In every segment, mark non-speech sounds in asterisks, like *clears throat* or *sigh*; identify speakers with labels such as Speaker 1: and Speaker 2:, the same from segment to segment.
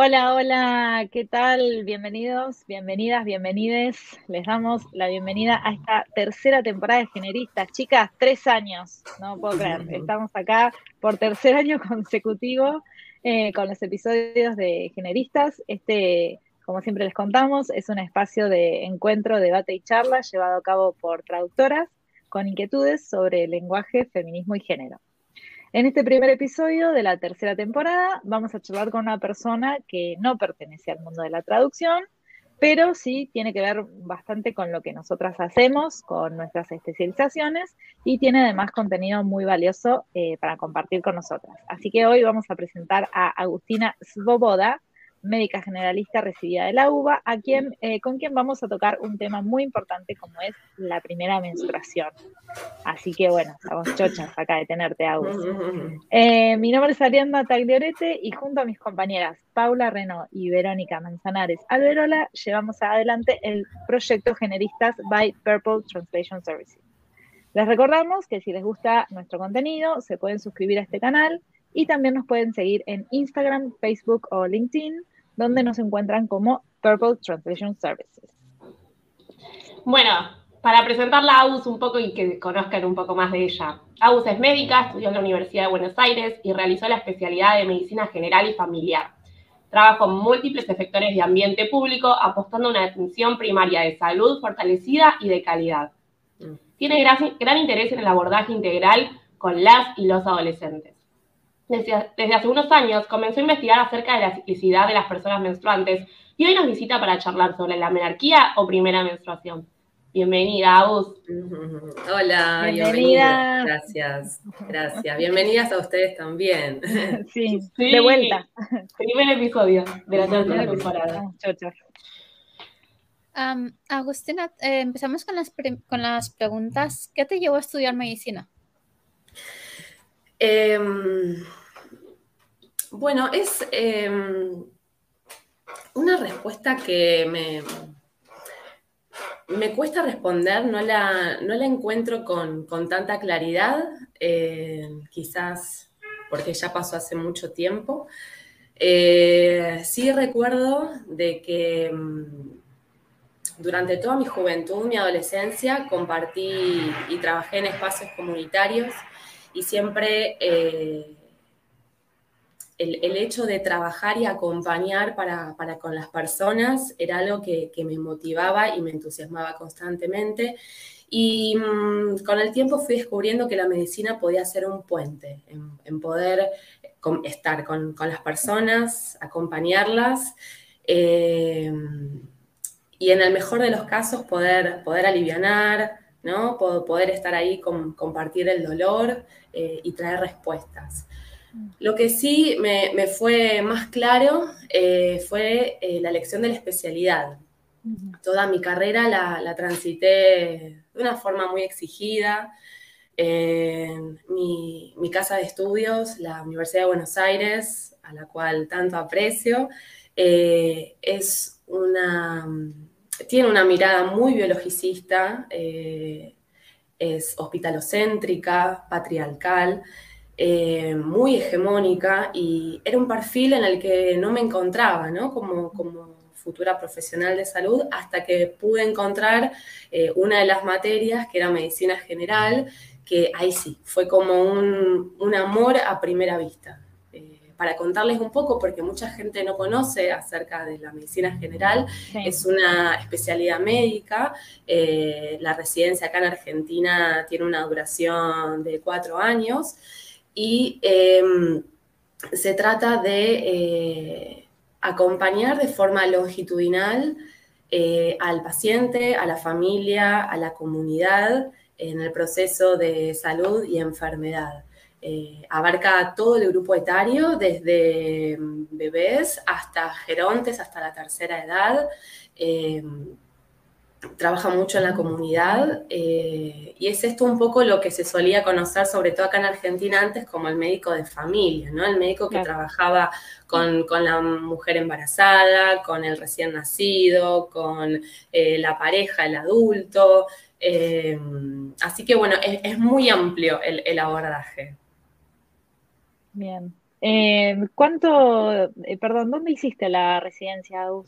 Speaker 1: Hola, hola, ¿qué tal? Bienvenidos, bienvenidas, bienvenides. Les damos la bienvenida a esta tercera temporada de Generistas. Chicas, tres años, no puedo creer. *laughs* Estamos acá por tercer año *laughs* consecutivo eh, con los episodios de Generistas. Este, como siempre les contamos, es un espacio de encuentro, debate y charla llevado a cabo por traductoras con inquietudes sobre lenguaje, feminismo y género. En este primer episodio de la tercera temporada vamos a charlar con una persona que no pertenece al mundo de la traducción, pero sí tiene que ver bastante con lo que nosotras hacemos, con nuestras especializaciones y tiene además contenido muy valioso eh, para compartir con nosotras. Así que hoy vamos a presentar a Agustina Svoboda, médica generalista recibida de la UBA, a quien, eh, con quien vamos a tocar un tema muy importante como es la primera menstruación. Así que bueno, estamos chochas acá de tenerte, Agus. Eh, mi nombre es Arianda Tagliorete y junto a mis compañeras Paula Reno y Verónica Manzanares Alberola llevamos adelante el proyecto Generistas by Purple Translation Services. Les recordamos que si les gusta nuestro contenido, se pueden suscribir a este canal y también nos pueden seguir en Instagram, Facebook o LinkedIn, donde nos encuentran como Purple Translation Services.
Speaker 2: Bueno, para presentarla a Agus un poco y que conozcan un poco más de ella. Agus es médica, estudió en la Universidad de Buenos Aires y realizó la especialidad de Medicina General y Familiar. Trabaja con múltiples efectores de ambiente público, apostando a una atención primaria de salud fortalecida y de calidad. Mm. Tiene gran interés en el abordaje integral con las y los adolescentes. Desde, hace unos años comenzó a investigar acerca de la ciclicidad de las personas menstruantes y hoy nos visita para charlar sobre la menarquía o primera menstruación. Bienvenida, Agus. *laughs*
Speaker 3: Hola, bienvenida. Gracias, gracias. Bienvenidas a ustedes también. *laughs*
Speaker 1: Sí, de vuelta.
Speaker 2: Primer episodio de la tercera temporada.
Speaker 4: Agustina, eh, empezamos con las, con las preguntas. ¿Qué te llevó a estudiar medicina?
Speaker 3: Em, bueno, es em, una respuesta que me, me cuesta responder, no la, no la encuentro con, tanta claridad, eh, quizás porque ya pasó hace mucho tiempo. Eh, sí recuerdo de que em, durante toda mi juventud, mi adolescencia, compartí y trabajé en espacios comunitarios y siempre eh, el, hecho de trabajar y acompañar para, con las personas era algo que, me motivaba y me entusiasmaba constantemente. Y mm, con el tiempo fui descubriendo que la medicina podía ser un puente en, poder estar con, las personas, acompañarlas. Eh, y en el mejor de los casos poder, poder aliviar, ¿no? Poder estar ahí, con, compartir el dolor eh, y traer respuestas. Lo que sí me, fue más claro eh, fue eh, la elección de la especialidad. Toda mi carrera la, transité de una forma muy exigida. Mi, mi, casa de estudios, la Universidad de Buenos Aires, a la cual tanto aprecio, es una tiene una mirada muy biologicista, eh, es hospitalocéntrica, patriarcal, eh, muy hegemónica y era un perfil en el que no me encontraba ¿no? Como, como futura profesional de salud hasta que pude encontrar eh, una de las materias que era medicina general, que ahí sí, fue como un, un amor a primera vista para contarles un poco, porque mucha gente no conoce acerca de la medicina general, es una especialidad médica. Eh, la residencia acá en Argentina tiene una duración de cuatro años y em, se trata de eh, acompañar de forma longitudinal eh, al paciente, a la familia, a la comunidad en el proceso de salud y enfermedad. Eh, abarca todo el grupo etario, desde mm, bebés hasta gerontes, hasta la tercera edad. Eh, trabaja mucho en la comunidad eh, y es esto un poco lo que se solía conocer, sobre todo acá en Argentina antes, como el médico de familia, ¿no? El médico que trabajaba con, la mujer embarazada, con el recién nacido, con la pareja, el adulto. así que bueno, es, muy amplio el abordaje.
Speaker 1: Bien. Eh, ¿Cuánto, eh, perdón, dónde hiciste la residencia, Agus?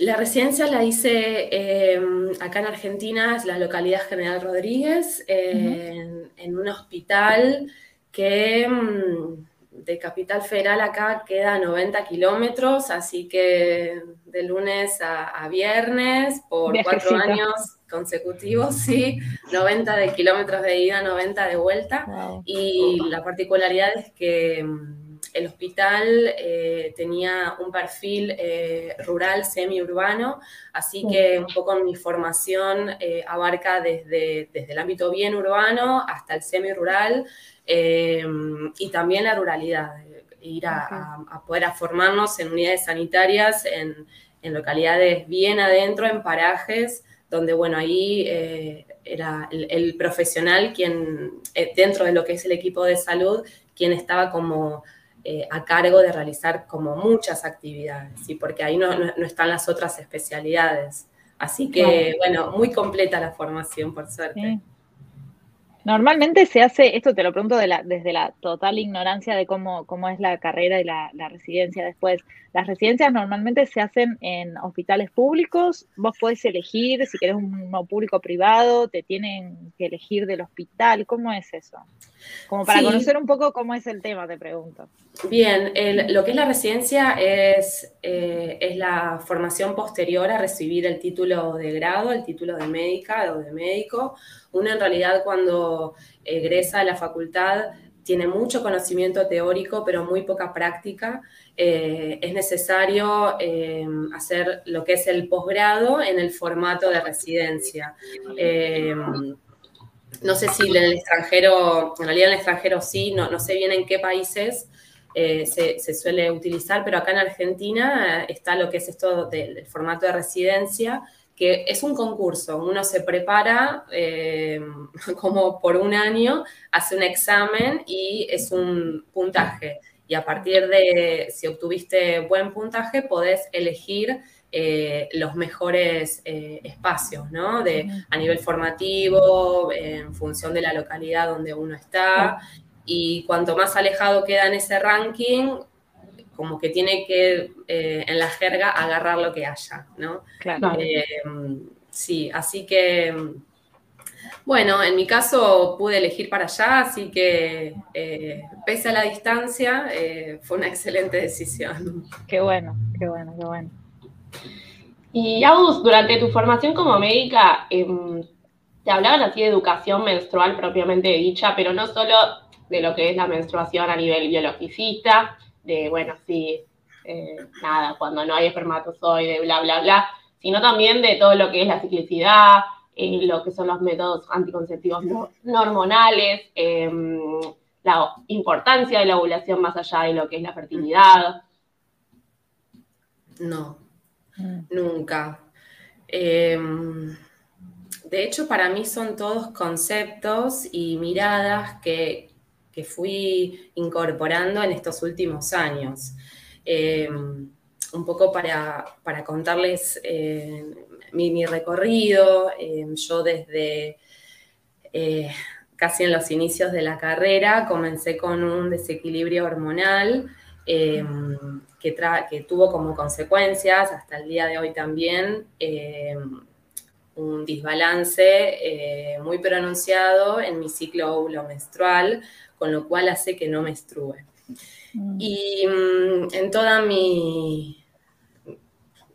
Speaker 3: La residencia la hice em, acá en Argentina, es la localidad General Rodríguez, en, un hospital que em, de Capital Federal acá queda 90 kilómetros, así que de lunes a, viernes por cuatro años consecutivos, sí, 90 de kilómetros de ida, 90 de vuelta. Y la particularidad es que mm, el hospital eh, tenía un perfil eh, rural semiurbano, así que un poco mi formación eh, abarca desde, desde el ámbito bien urbano hasta el semi-rural y también la ruralidad, ir a, poder formarnos en unidades sanitarias en, en localidades bien adentro, en parajes donde, bueno, ahí eh, era el, profesional quien, eh, dentro de lo que es el equipo de salud, quien estaba como eh, a cargo de realizar como muchas actividades, ¿sí? porque ahí no, están las otras especialidades. Así que, bueno, muy completa la formación, por suerte.
Speaker 1: Normalmente se hace, esto te lo pregunto desde la total ignorancia de cómo, cómo es la carrera y la, residencia después. Las residencias normalmente se hacen en hospitales públicos, vos podés elegir si querés un público o privado, te tienen que elegir del hospital, ¿cómo es eso? Como para conocer un poco cómo es el tema, te pregunto.
Speaker 3: Bien, lo que es la residencia es, eh, es la formación posterior a recibir el título de grado, el título de médica o de médico. Uno en realidad cuando egresa a la facultad tiene mucho conocimiento teórico, pero muy poca práctica. Eh, es necesario eh, hacer lo que es el posgrado en el formato de residencia no sé si en el extranjero, en realidad en el extranjero sí, no, no sé bien en qué países eh, se, suele utilizar, pero acá en Argentina está lo que es esto del, formato de residencia, que es un concurso, uno se prepara eh, *laughs* como por un año, hace un examen y es un puntaje. Y a partir de, si obtuviste buen puntaje, podés elegir eh, los mejores eh, espacios, ¿no? De, a nivel formativo, en función de la localidad donde uno está. Y cuanto más alejado queda en ese ranking, como que tiene que, eh, en la jerga, agarrar lo que haya, ¿no? Claro. sí, así que, bueno, en mi caso pude elegir para allá, así que pese a la distancia, fue una excelente decisión.
Speaker 1: Qué bueno, qué bueno, qué bueno.
Speaker 2: Y Agus, durante tu formación como médica, em, te hablaban así de educación menstrual propiamente dicha, pero no solo de lo que es la menstruación a nivel biologicista, de, bueno, sí, eh, nada, cuando no hay espermatozoide, bla, bla, bla, sino también de todo lo que es la ciclicidad, eh, lo que son los métodos anticonceptivos no, hormonales, em, la importancia de la ovulación más allá de lo que es la fertilidad.
Speaker 3: No, Mm. Nunca. Em, de hecho, para mí son todos conceptos y miradas que, fui incorporando en estos últimos años. Em, un poco para, contarles eh, mi, recorrido, em, yo desde eh, casi en los inicios de la carrera comencé con un desequilibrio hormonal que, tuvo como consecuencias, hasta el día de hoy también, eh, un desbalance eh, muy pronunciado en mi ciclo menstrual, con lo cual hace que no menstrue. Mm. Y mm, en toda mi,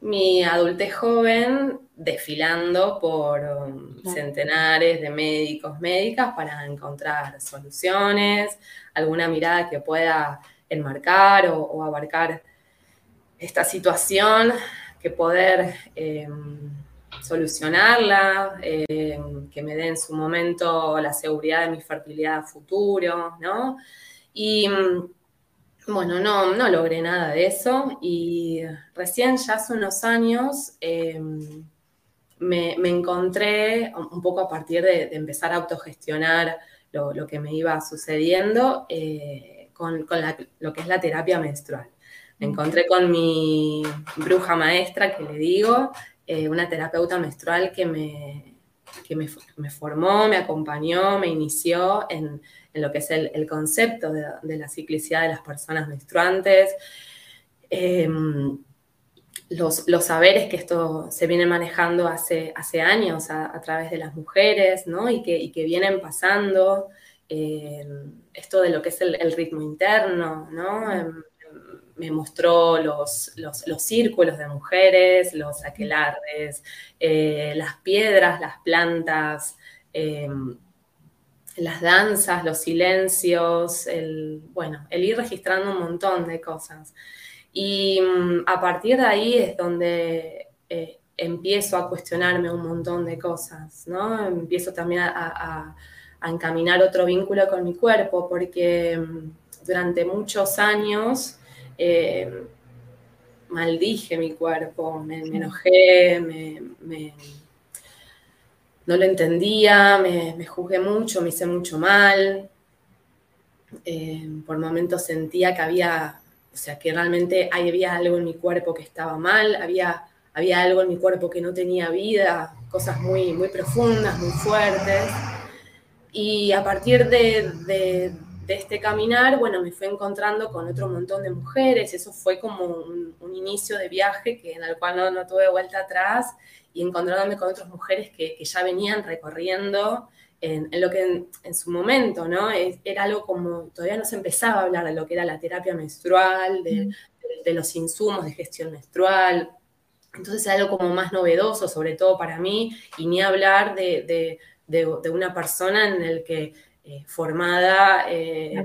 Speaker 3: mi adultez joven, desfilando por um, centenares de médicos, médicas, para encontrar soluciones, alguna mirada que pueda enmarcar o abarcar esta situación, que poder eh, solucionarla, eh, que me dé en su momento la seguridad de mi fertilidad futuro, ¿no? Y bueno, no, no logré nada de eso y recién ya hace unos años eh, me, encontré un poco a partir de, empezar a autogestionar lo, que me iba sucediendo con, lo que es la terapia menstrual. Me encontré con mi bruja maestra, que le digo, eh, una terapeuta menstrual que me, que me, formó, me acompañó, me inició en, lo que es el, concepto de, la ciclicidad de las personas menstruantes. Em, los, saberes que esto se viene manejando hace, hace años a, través de las mujeres, ¿no? Y que, que vienen pasando, em, esto de lo que es el, ritmo interno, ¿no? Me mostró los, los, círculos de mujeres, los aquelarres, eh, las piedras, las plantas, em, las danzas, los silencios, el, bueno, el ir registrando un montón de cosas. Y mm, a partir de ahí es donde eh, empiezo a cuestionarme un montón de cosas, ¿no? Empiezo también a, a encaminar otro vínculo con mi cuerpo, porque mm, durante muchos años eh, maldije mi cuerpo, me, enojé, me, no lo entendía, me, juzgué mucho, me hice mucho mal. Eh, por momentos sentía que había, o sea, que realmente había algo en mi cuerpo que estaba mal, había, había algo en mi cuerpo que no tenía vida, cosas muy, muy profundas, muy fuertes. Y a partir de, de este caminar, bueno, me fui encontrando con otro montón de mujeres, eso fue como un, inicio de viaje que, en el cual no, tuve vuelta atrás y encontrándome con otras mujeres que, ya venían recorriendo en, lo que en, su momento, ¿no? era algo como, todavía no se empezaba a hablar de lo que era la terapia menstrual, de, los insumos de gestión menstrual, entonces era algo como más novedoso, sobre todo para mí, y ni hablar de, de una persona en el que eh, formada eh,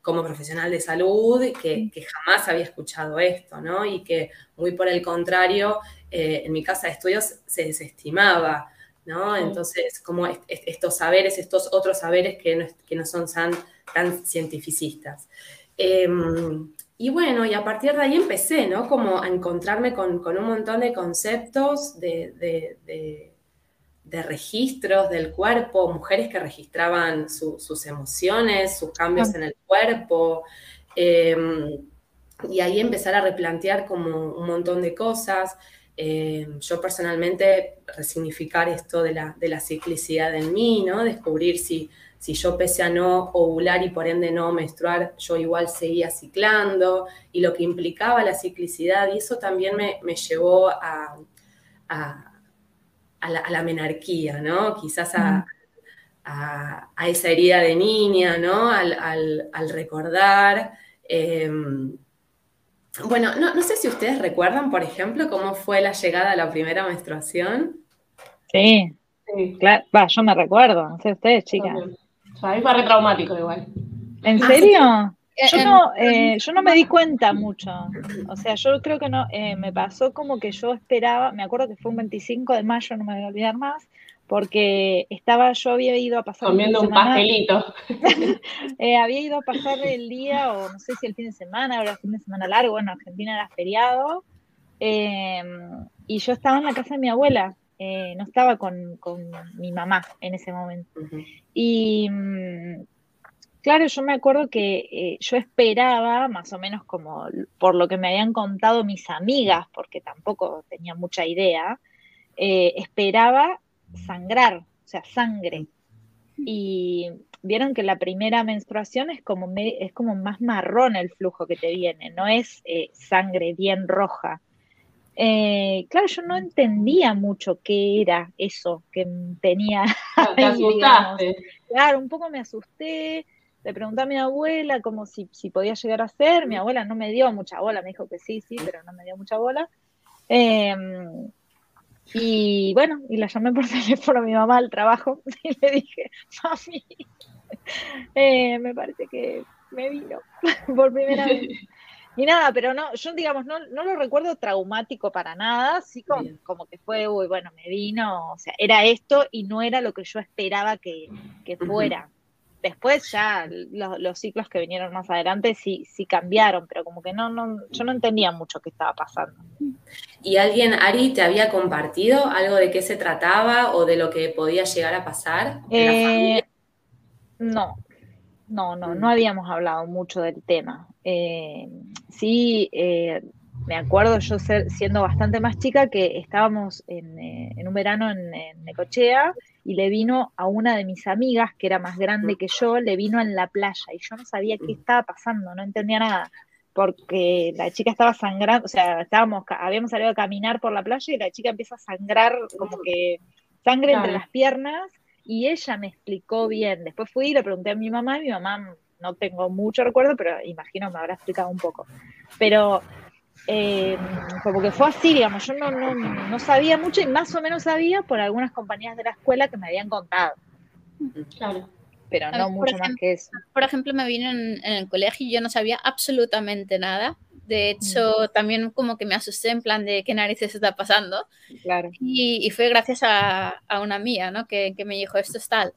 Speaker 3: como profesional de salud, que, que, jamás había escuchado esto, ¿no? Y que muy por el contrario, eh, en mi casa de estudios se desestimaba, ¿no? Entonces, como estos saberes, estos otros saberes que no, que no son tan, tan cientificistas. Em, y bueno, y a partir de ahí empecé, ¿no? Como a encontrarme con, con un montón de conceptos de, de de registros del cuerpo, mujeres que registraban sus emociones, sus cambios en el cuerpo, em, y ahí empezar a replantear como un montón de cosas. Em, yo personalmente resignificar esto de la, de la, ciclicidad en mí, ¿no? Descubrir si, si yo pese a no ovular y por ende no menstruar, yo igual seguía ciclando y lo que implicaba la ciclicidad, y eso también me, llevó a a la, menarquía, ¿no? Quizás a, esa herida de niña, ¿no? Al, recordar. Em, bueno, no, sé si ustedes recuerdan, por ejemplo, cómo fue la llegada a la primera menstruación.
Speaker 1: Sí, claro. yo me recuerdo, no sé ustedes, chicas.
Speaker 2: A mí fue retraumático igual.
Speaker 1: ¿En serio? Eh, yo no, eh, yo no me di cuenta mucho. O sea, yo creo que no, eh, me pasó como que yo esperaba, me acuerdo que fue un 25 de mayo, no me voy a olvidar más, porque estaba, yo había ido a pasar.
Speaker 2: Comiendo un pastelito. *laughs*
Speaker 1: había ido a pasar el día, o no sé si el fin de semana, o el fin de semana largo, en Argentina era feriado, em, y yo estaba en la casa de mi abuela. no estaba con, con, mi mamá en ese momento. Y Claro, yo me acuerdo que eh, yo esperaba, más o menos como por lo que me habían contado mis amigas, porque tampoco tenía mucha idea, eh, esperaba sangrar, o sea, sangre. Y vieron que la primera menstruación es como, es como más marrón el flujo que te viene, no es eh, sangre bien roja. claro, yo no entendía mucho qué era eso que tenía.
Speaker 2: Te *laughs* asustaste.
Speaker 1: Claro, un poco me asusté le pregunté a mi abuela como si, podía llegar a ser, mi abuela no me dio mucha bola, me dijo que sí, sí, pero no me dio mucha bola. Em, y bueno, y la llamé por *laughs* teléfono a mi mamá al trabajo *laughs* y le dije, mami, eh, me parece que me vino *laughs* por primera vez. Y nada, pero no, yo digamos, no, no lo recuerdo traumático para nada, sí como, como, que fue, uy, bueno, me vino, o sea, era esto y no era lo que yo esperaba que, que fuera. Después ya los, ciclos que vinieron más adelante sí, sí cambiaron, pero como que no, no, yo no entendía mucho qué estaba pasando.
Speaker 3: ¿Y alguien, Ari, te había compartido algo de qué se trataba o de lo que podía llegar a pasar eh?
Speaker 1: No, no, no, no habíamos hablado mucho del tema. Eh, sí, eh, me acuerdo yo ser, siendo bastante más chica que estábamos en, eh, un verano en, en, Necochea y le vino a una de mis amigas que era más grande que yo, le vino en la playa y yo no sabía qué estaba pasando, no entendía nada porque la chica estaba sangrando, o sea, estábamos, habíamos salido a caminar por la playa y la chica empieza a sangrar como que sangre entre las piernas y ella me explicó bien. Después fui y le pregunté a mi mamá, y mi mamá no tengo mucho recuerdo, pero imagino me habrá explicado un poco. Pero eh, como que fue así, digamos, yo no, no, no, sabía mucho y más o menos sabía por algunas compañías de la escuela que me habían contado.
Speaker 2: Claro.
Speaker 1: Pero no mucho más que eso.
Speaker 4: Por ejemplo, me vino en, el colegio y yo no sabía absolutamente nada. De hecho, también como que me asusté en plan de qué narices está pasando.
Speaker 1: Claro.
Speaker 4: Y, fue gracias a, a, una mía, ¿no? Que, que, me dijo, esto es tal.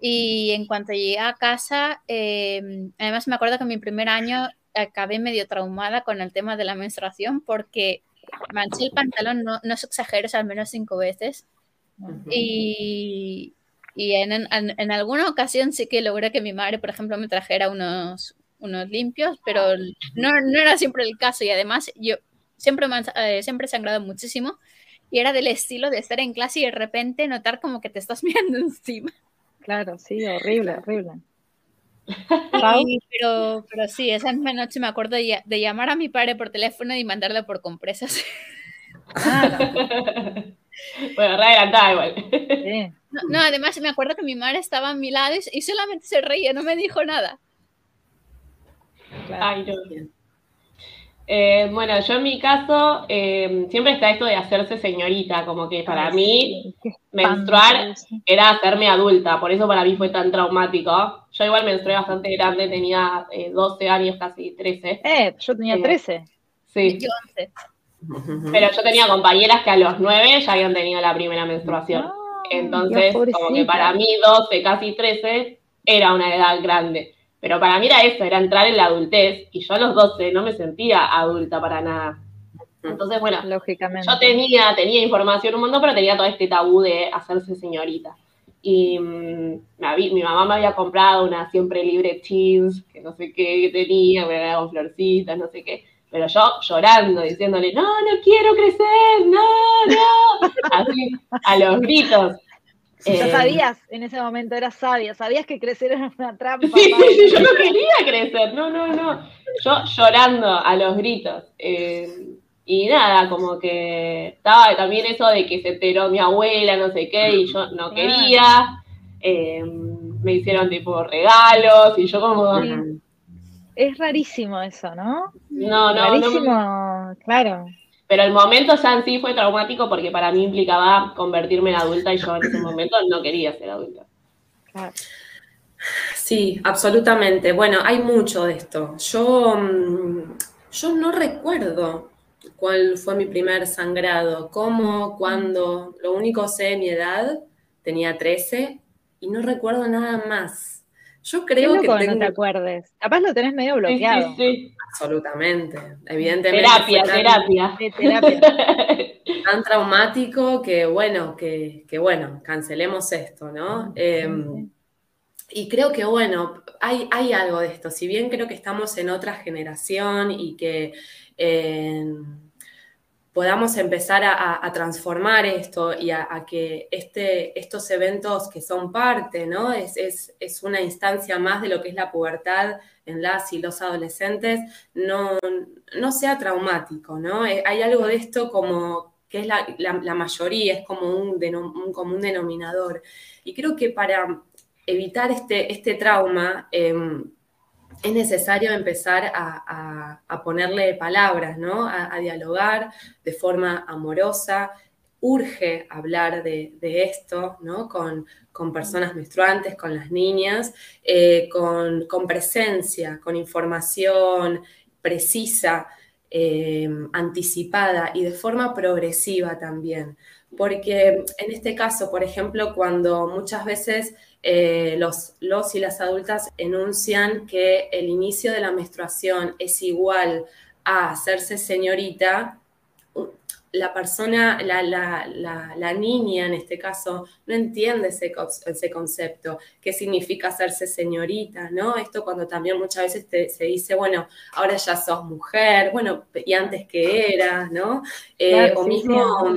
Speaker 4: Y en cuanto llegué a casa, eh, además me acuerdo que en mi primer año acabé medio traumada con el tema de la menstruación porque manché el pantalón, no, no se exagero, al menos cinco veces. Y, y en, en, alguna ocasión sí que logré que mi madre, por ejemplo, me trajera unos, unos limpios, pero no, no era siempre el caso. Y además yo siempre, eh, siempre he sangrado muchísimo y era del estilo de estar en clase y de repente notar como que te estás *laughs* mirando encima.
Speaker 1: Claro, sí, horrible, horrible.
Speaker 4: Pero, pero sí, esa misma noche me acuerdo de, llamar a mi padre por teléfono y mandarle por compresas.
Speaker 2: bueno, re adelantada igual.
Speaker 4: No, además me acuerdo que mi madre estaba a mi lado y solamente se reía, no me dijo nada.
Speaker 2: Ay, no. Eh, bueno, yo en mi caso eh, siempre está esto de hacerse señorita, como que para mí menstruar era hacerme adulta, por eso para mí fue tan traumático. Yo igual menstrué bastante grande, tenía 12 eh, años, casi 13.
Speaker 1: Eh, yo tenía 13.
Speaker 2: Sí. Pero yo tenía compañeras que a los 9 ya habían tenido la primera menstruación. Ah, Entonces, como que para mí 12, casi 13 era una edad grande. Pero para mí era eso, era entrar en la adultez. Y yo a los 12 no me sentía adulta para nada. Entonces, bueno,
Speaker 1: Lógicamente.
Speaker 2: yo tenía, tenía información un montón, pero tenía todo este tabú de hacerse señorita. Y mm, mi mamá me había comprado una siempre libre jeans, que no sé qué tenía, me había con florcitas, no sé qué. Pero yo llorando, diciéndole, no, no quiero crecer, no, no. Así, a los gritos.
Speaker 1: Ya eh, sabías, en ese momento eras sabia, sabías que crecer era una trampa.
Speaker 2: Sí, sí, yo no quería crecer, no, no, no. Yo llorando a los gritos. Eh, y nada, como que estaba también eso de que se enteró mi abuela, no sé qué, y yo no quería. Eh, me hicieron tipo regalos, y yo como.
Speaker 1: Es rarísimo eso, ¿no?
Speaker 2: No, no.
Speaker 1: Rarísimo, claro.
Speaker 2: Pero el momento ya en sí fue traumático porque para mí implicaba convertirme en adulta y yo en ese momento no quería ser adulta.
Speaker 3: Sí, absolutamente. Bueno, hay mucho de esto. Yo, mm, yo no recuerdo cuál fue mi primer sangrado, cómo, cuándo. Lo único sé mi edad, tenía 13 y no recuerdo nada más. Yo creo que
Speaker 1: no te acuerdes. Capaz lo tenés medio bloqueado.
Speaker 2: Sí, sí,
Speaker 3: Absolutamente. Evidentemente.
Speaker 2: Terapia, terapia. terapia. *laughs*
Speaker 3: Tan traumático que bueno, que, bueno, cancelemos esto, ¿no? Em, y creo que bueno, hay, hay algo de esto. Si bien creo que estamos en otra generación y que podamos empezar a, transformar esto y a, que este, estos eventos que son parte, ¿no? Es, es, una instancia más de lo que es la pubertad en las y los adolescentes, no, no sea traumático, ¿no? Eh, hay algo de esto como que es la, la, mayoría, es como un, un, común denominador. Y creo que para evitar este, este trauma, em, es necesario empezar a, ponerle palabras, ¿no? A, dialogar de forma amorosa. Urge hablar de, esto, ¿no? Con, personas menstruantes, con las niñas, eh, con, presencia, con información precisa, eh, anticipada y de forma progresiva también. Porque en este caso, por ejemplo, cuando muchas veces eh, los, los y las adultas enuncian que el inicio de la menstruación es igual a hacerse señorita, la persona, la, niña en este caso, no entiende ese, ese, concepto, qué significa hacerse señorita, ¿no? Esto cuando también muchas veces se dice, bueno, ahora ya sos mujer, bueno, y antes que era, ¿no? Eh, o mismo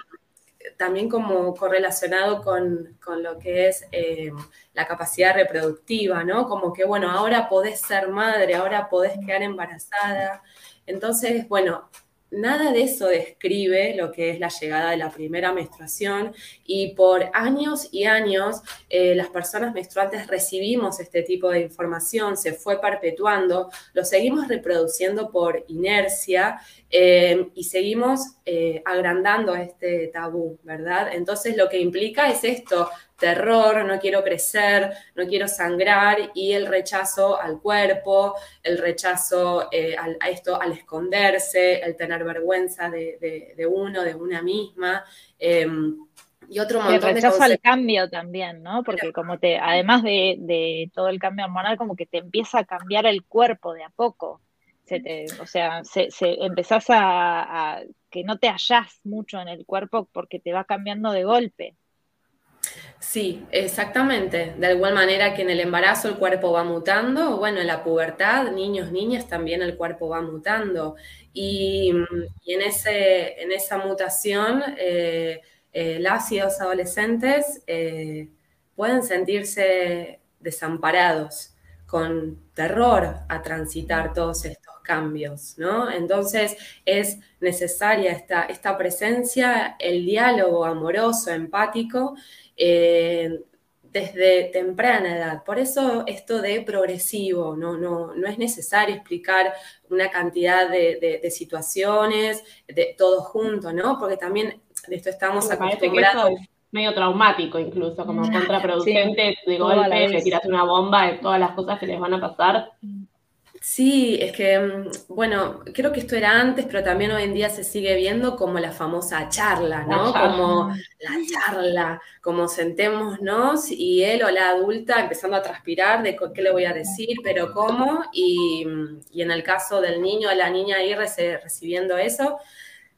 Speaker 3: también como correlacionado con, lo que es eh, la capacidad reproductiva, ¿no? Como que, bueno, ahora podés ser madre, ahora podés quedar embarazada. Entonces, bueno, nada de eso describe lo que es la llegada de la primera menstruación y por años y años eh, las personas menstruantes recibimos este tipo de información, se fue perpetuando, lo seguimos reproduciendo por inercia eh, y seguimos eh, agrandando este tabú, ¿verdad? Entonces lo que implica es esto, terror, no quiero crecer, no quiero sangrar y el rechazo al cuerpo, el rechazo eh, a esto al esconderse, el tener vergüenza de, uno, de una misma. Em, y otro montón
Speaker 1: el rechazo al cambio también, ¿no? Porque como te, además de, todo el cambio hormonal, como que te empieza a cambiar el cuerpo de a poco. O sea, se, empezás a, que no te hallás mucho en el cuerpo porque te va cambiando de golpe.
Speaker 3: Sí, exactamente. De igual manera que en el embarazo el cuerpo va mutando, bueno, en la pubertad, niños, niñas, también el cuerpo va mutando. Y, en, ese, en esa mutación, eh, eh, adolescentes eh, pueden sentirse desamparados, con terror a transitar todos estos cambios, ¿no? Entonces es necesaria esta, esta presencia, el diálogo amoroso, empático, eh, desde temprana edad. Por eso esto de progresivo, no, no, no es necesario explicar una cantidad de, situaciones, de todo junto, ¿no? Porque también de esto estamos acostumbrados.
Speaker 2: medio traumático incluso, como mm, contraproducente, de golpe, le tiras una bomba de todas las cosas que les van a pasar.
Speaker 3: Sí, es que, mm, bueno, creo que esto era antes, pero también hoy en día se sigue viendo como la famosa charla, ¿no? Como la charla, como sentémonos y él o la adulta empezando a transpirar de qué le voy a decir, pero cómo, y, mm, en el caso del niño o la niña ahí recibiendo eso,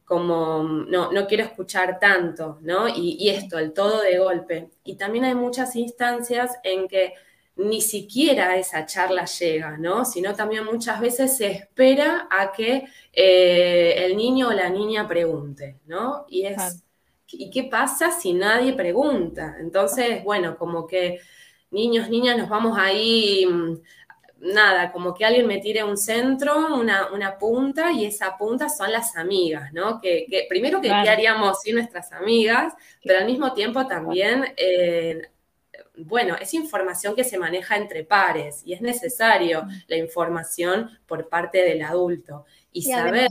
Speaker 3: como mm, no, no quiero escuchar tanto, ¿no? Y, y esto, el todo de golpe. Y también hay muchas instancias en que ni siquiera esa charla llega, ¿no? Sino también muchas veces se espera a que eh, el niño o la niña pregunte, ¿no? Y es, ¿y qué pasa si nadie pregunta? Entonces, bueno, como que niños, niñas, nos vamos ahí, mm, nada, como que alguien me tire un centro, una, punta, y esa punta son las amigas, ¿no? Que, primero que ¿qué haríamos sin nuestras amigas, pero al mismo tiempo también... Eh, bueno, es información que se maneja entre pares y es necesario la información por parte del adulto. Y, saber...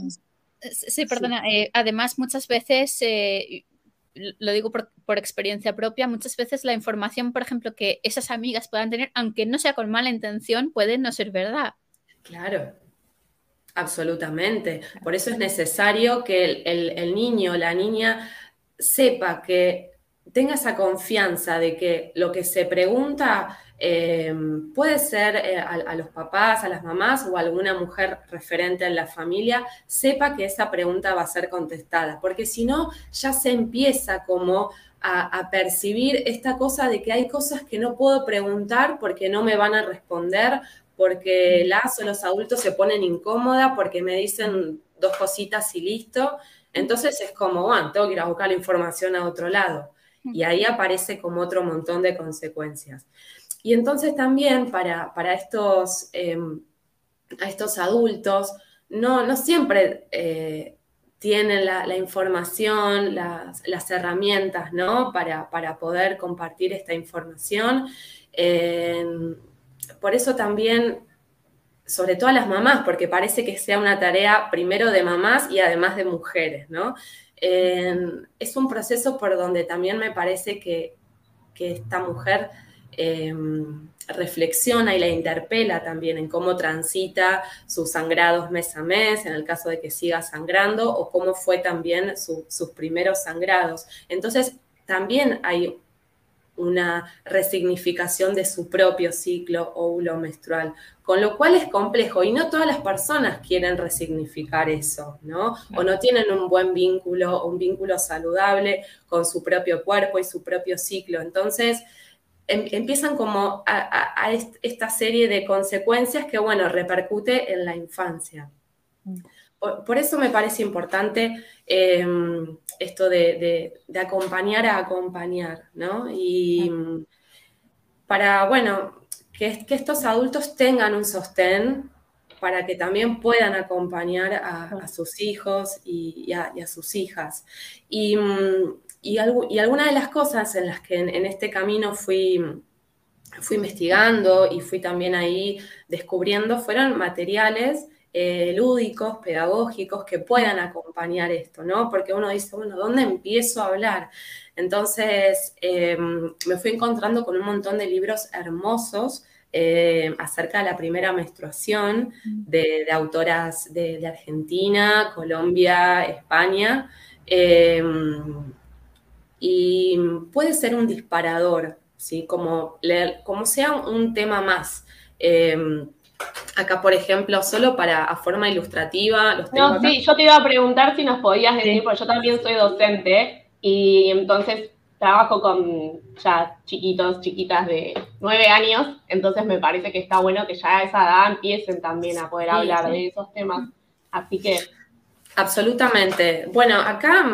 Speaker 4: sí, perdona, eh, además muchas veces, eh, lo digo por, experiencia propia, muchas veces la información, por ejemplo, que esas amigas puedan tener, aunque no sea con mala intención, puede no ser verdad.
Speaker 3: Claro, absolutamente. Por eso es necesario que el, el niño o la niña sepa que tenga esa confianza de que lo que se pregunta eh, puede ser eh, a, los papás, a las mamás o a alguna mujer referente en la familia, sepa que esa pregunta va a ser contestada, porque si no, ya se empieza como a, percibir esta cosa de que hay cosas que no puedo preguntar porque no me van a responder, porque las o los adultos se ponen incómoda, porque me dicen dos cositas y listo. Entonces es como, bueno, tengo que ir a buscar la información a otro lado. Y ahí aparece como otro montón de consecuencias. Y entonces también para, estos, em, a estos adultos, no, no siempre eh, tienen la, información, las, herramientas, ¿no? Para, poder compartir esta información. Em, por eso también, sobre todo a las mamás, porque parece que sea una tarea primero de mamás y además de mujeres, ¿no? Es un proceso por donde también me parece que, esta mujer em, reflexiona y la interpela también en cómo transita sus sangrados mes a mes, en el caso de que siga sangrando, o cómo fue también sus primeros sangrados. Entonces, también hay una resignificación de su propio ciclo óvulo menstrual, con lo cual es complejo y no todas las personas quieren resignificar eso, ¿no? O no tienen un buen vínculo, un vínculo saludable con su propio cuerpo y su propio ciclo. Entonces, em, empiezan como a, esta serie de consecuencias que, bueno, repercute en la infancia. Mm. Por, eso me parece importante em, esto de, acompañar a acompañar, ¿no? Y para, bueno, que, estos adultos tengan un sostén para que también puedan acompañar a, sus hijos y, a, sus hijas. Y, y, algunas de las cosas en las que en, este camino fui, fui investigando y fui también ahí descubriendo fueron materiales eh, lúdicos, pedagógicos, que puedan acompañar esto, ¿no? Porque uno dice, bueno, ¿dónde empiezo a hablar? Entonces, em, me fui encontrando con un montón de libros hermosos eh, acerca de la primera menstruación de, autoras de, Argentina, Colombia, España. Em, y puede ser un disparador, ¿sí? Como, leer, como sea un tema más. Acá, por ejemplo, solo para a forma ilustrativa.
Speaker 2: no, sí, yo te iba a preguntar si nos podías decir, porque yo también soy docente y entonces trabajo con ya chiquitos, chiquitas de nueve años, entonces me parece que está bueno que ya a esa edad empiecen también a poder hablar de esos temas. Así que.
Speaker 3: Absolutamente. Bueno, acá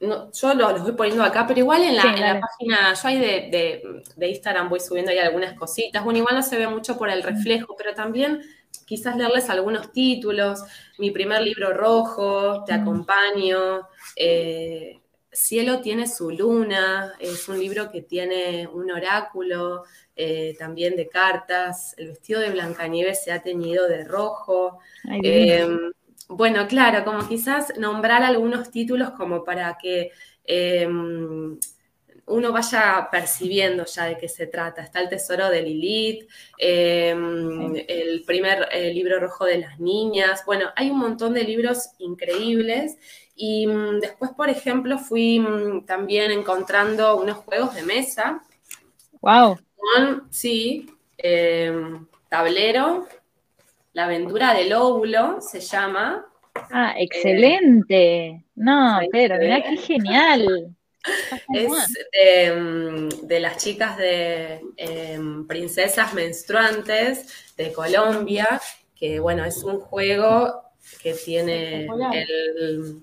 Speaker 3: yo los, voy poniendo acá, pero igual en la, página, yo ahí de, Instagram voy subiendo ahí algunas cositas. Bueno, igual no se ve mucho por el reflejo, pero también quizás leerles algunos títulos. Mi primer libro rojo, Te acompaño. Eh, Cielo tiene su luna, es un libro que tiene un oráculo, eh, también de cartas. El vestido de Blancanieves se ha teñido de rojo. Bueno, claro, como quizás nombrar algunos títulos como para que em, uno vaya percibiendo ya de qué se trata. Está El Tesoro de Lilith, em, el primer eh, libro rojo de las niñas. Bueno, hay un montón de libros increíbles. Y mm, después, por ejemplo, fui mm, también encontrando unos juegos de mesa.
Speaker 1: ¡Wow!
Speaker 3: sí, em, tablero, la aventura del óvulo se llama.
Speaker 1: Ah, excelente. no, pero mira qué genial. *laughs*
Speaker 3: Es em, de, las chicas de em, Princesas Menstruantes de Colombia, que bueno, es un juego que tiene el,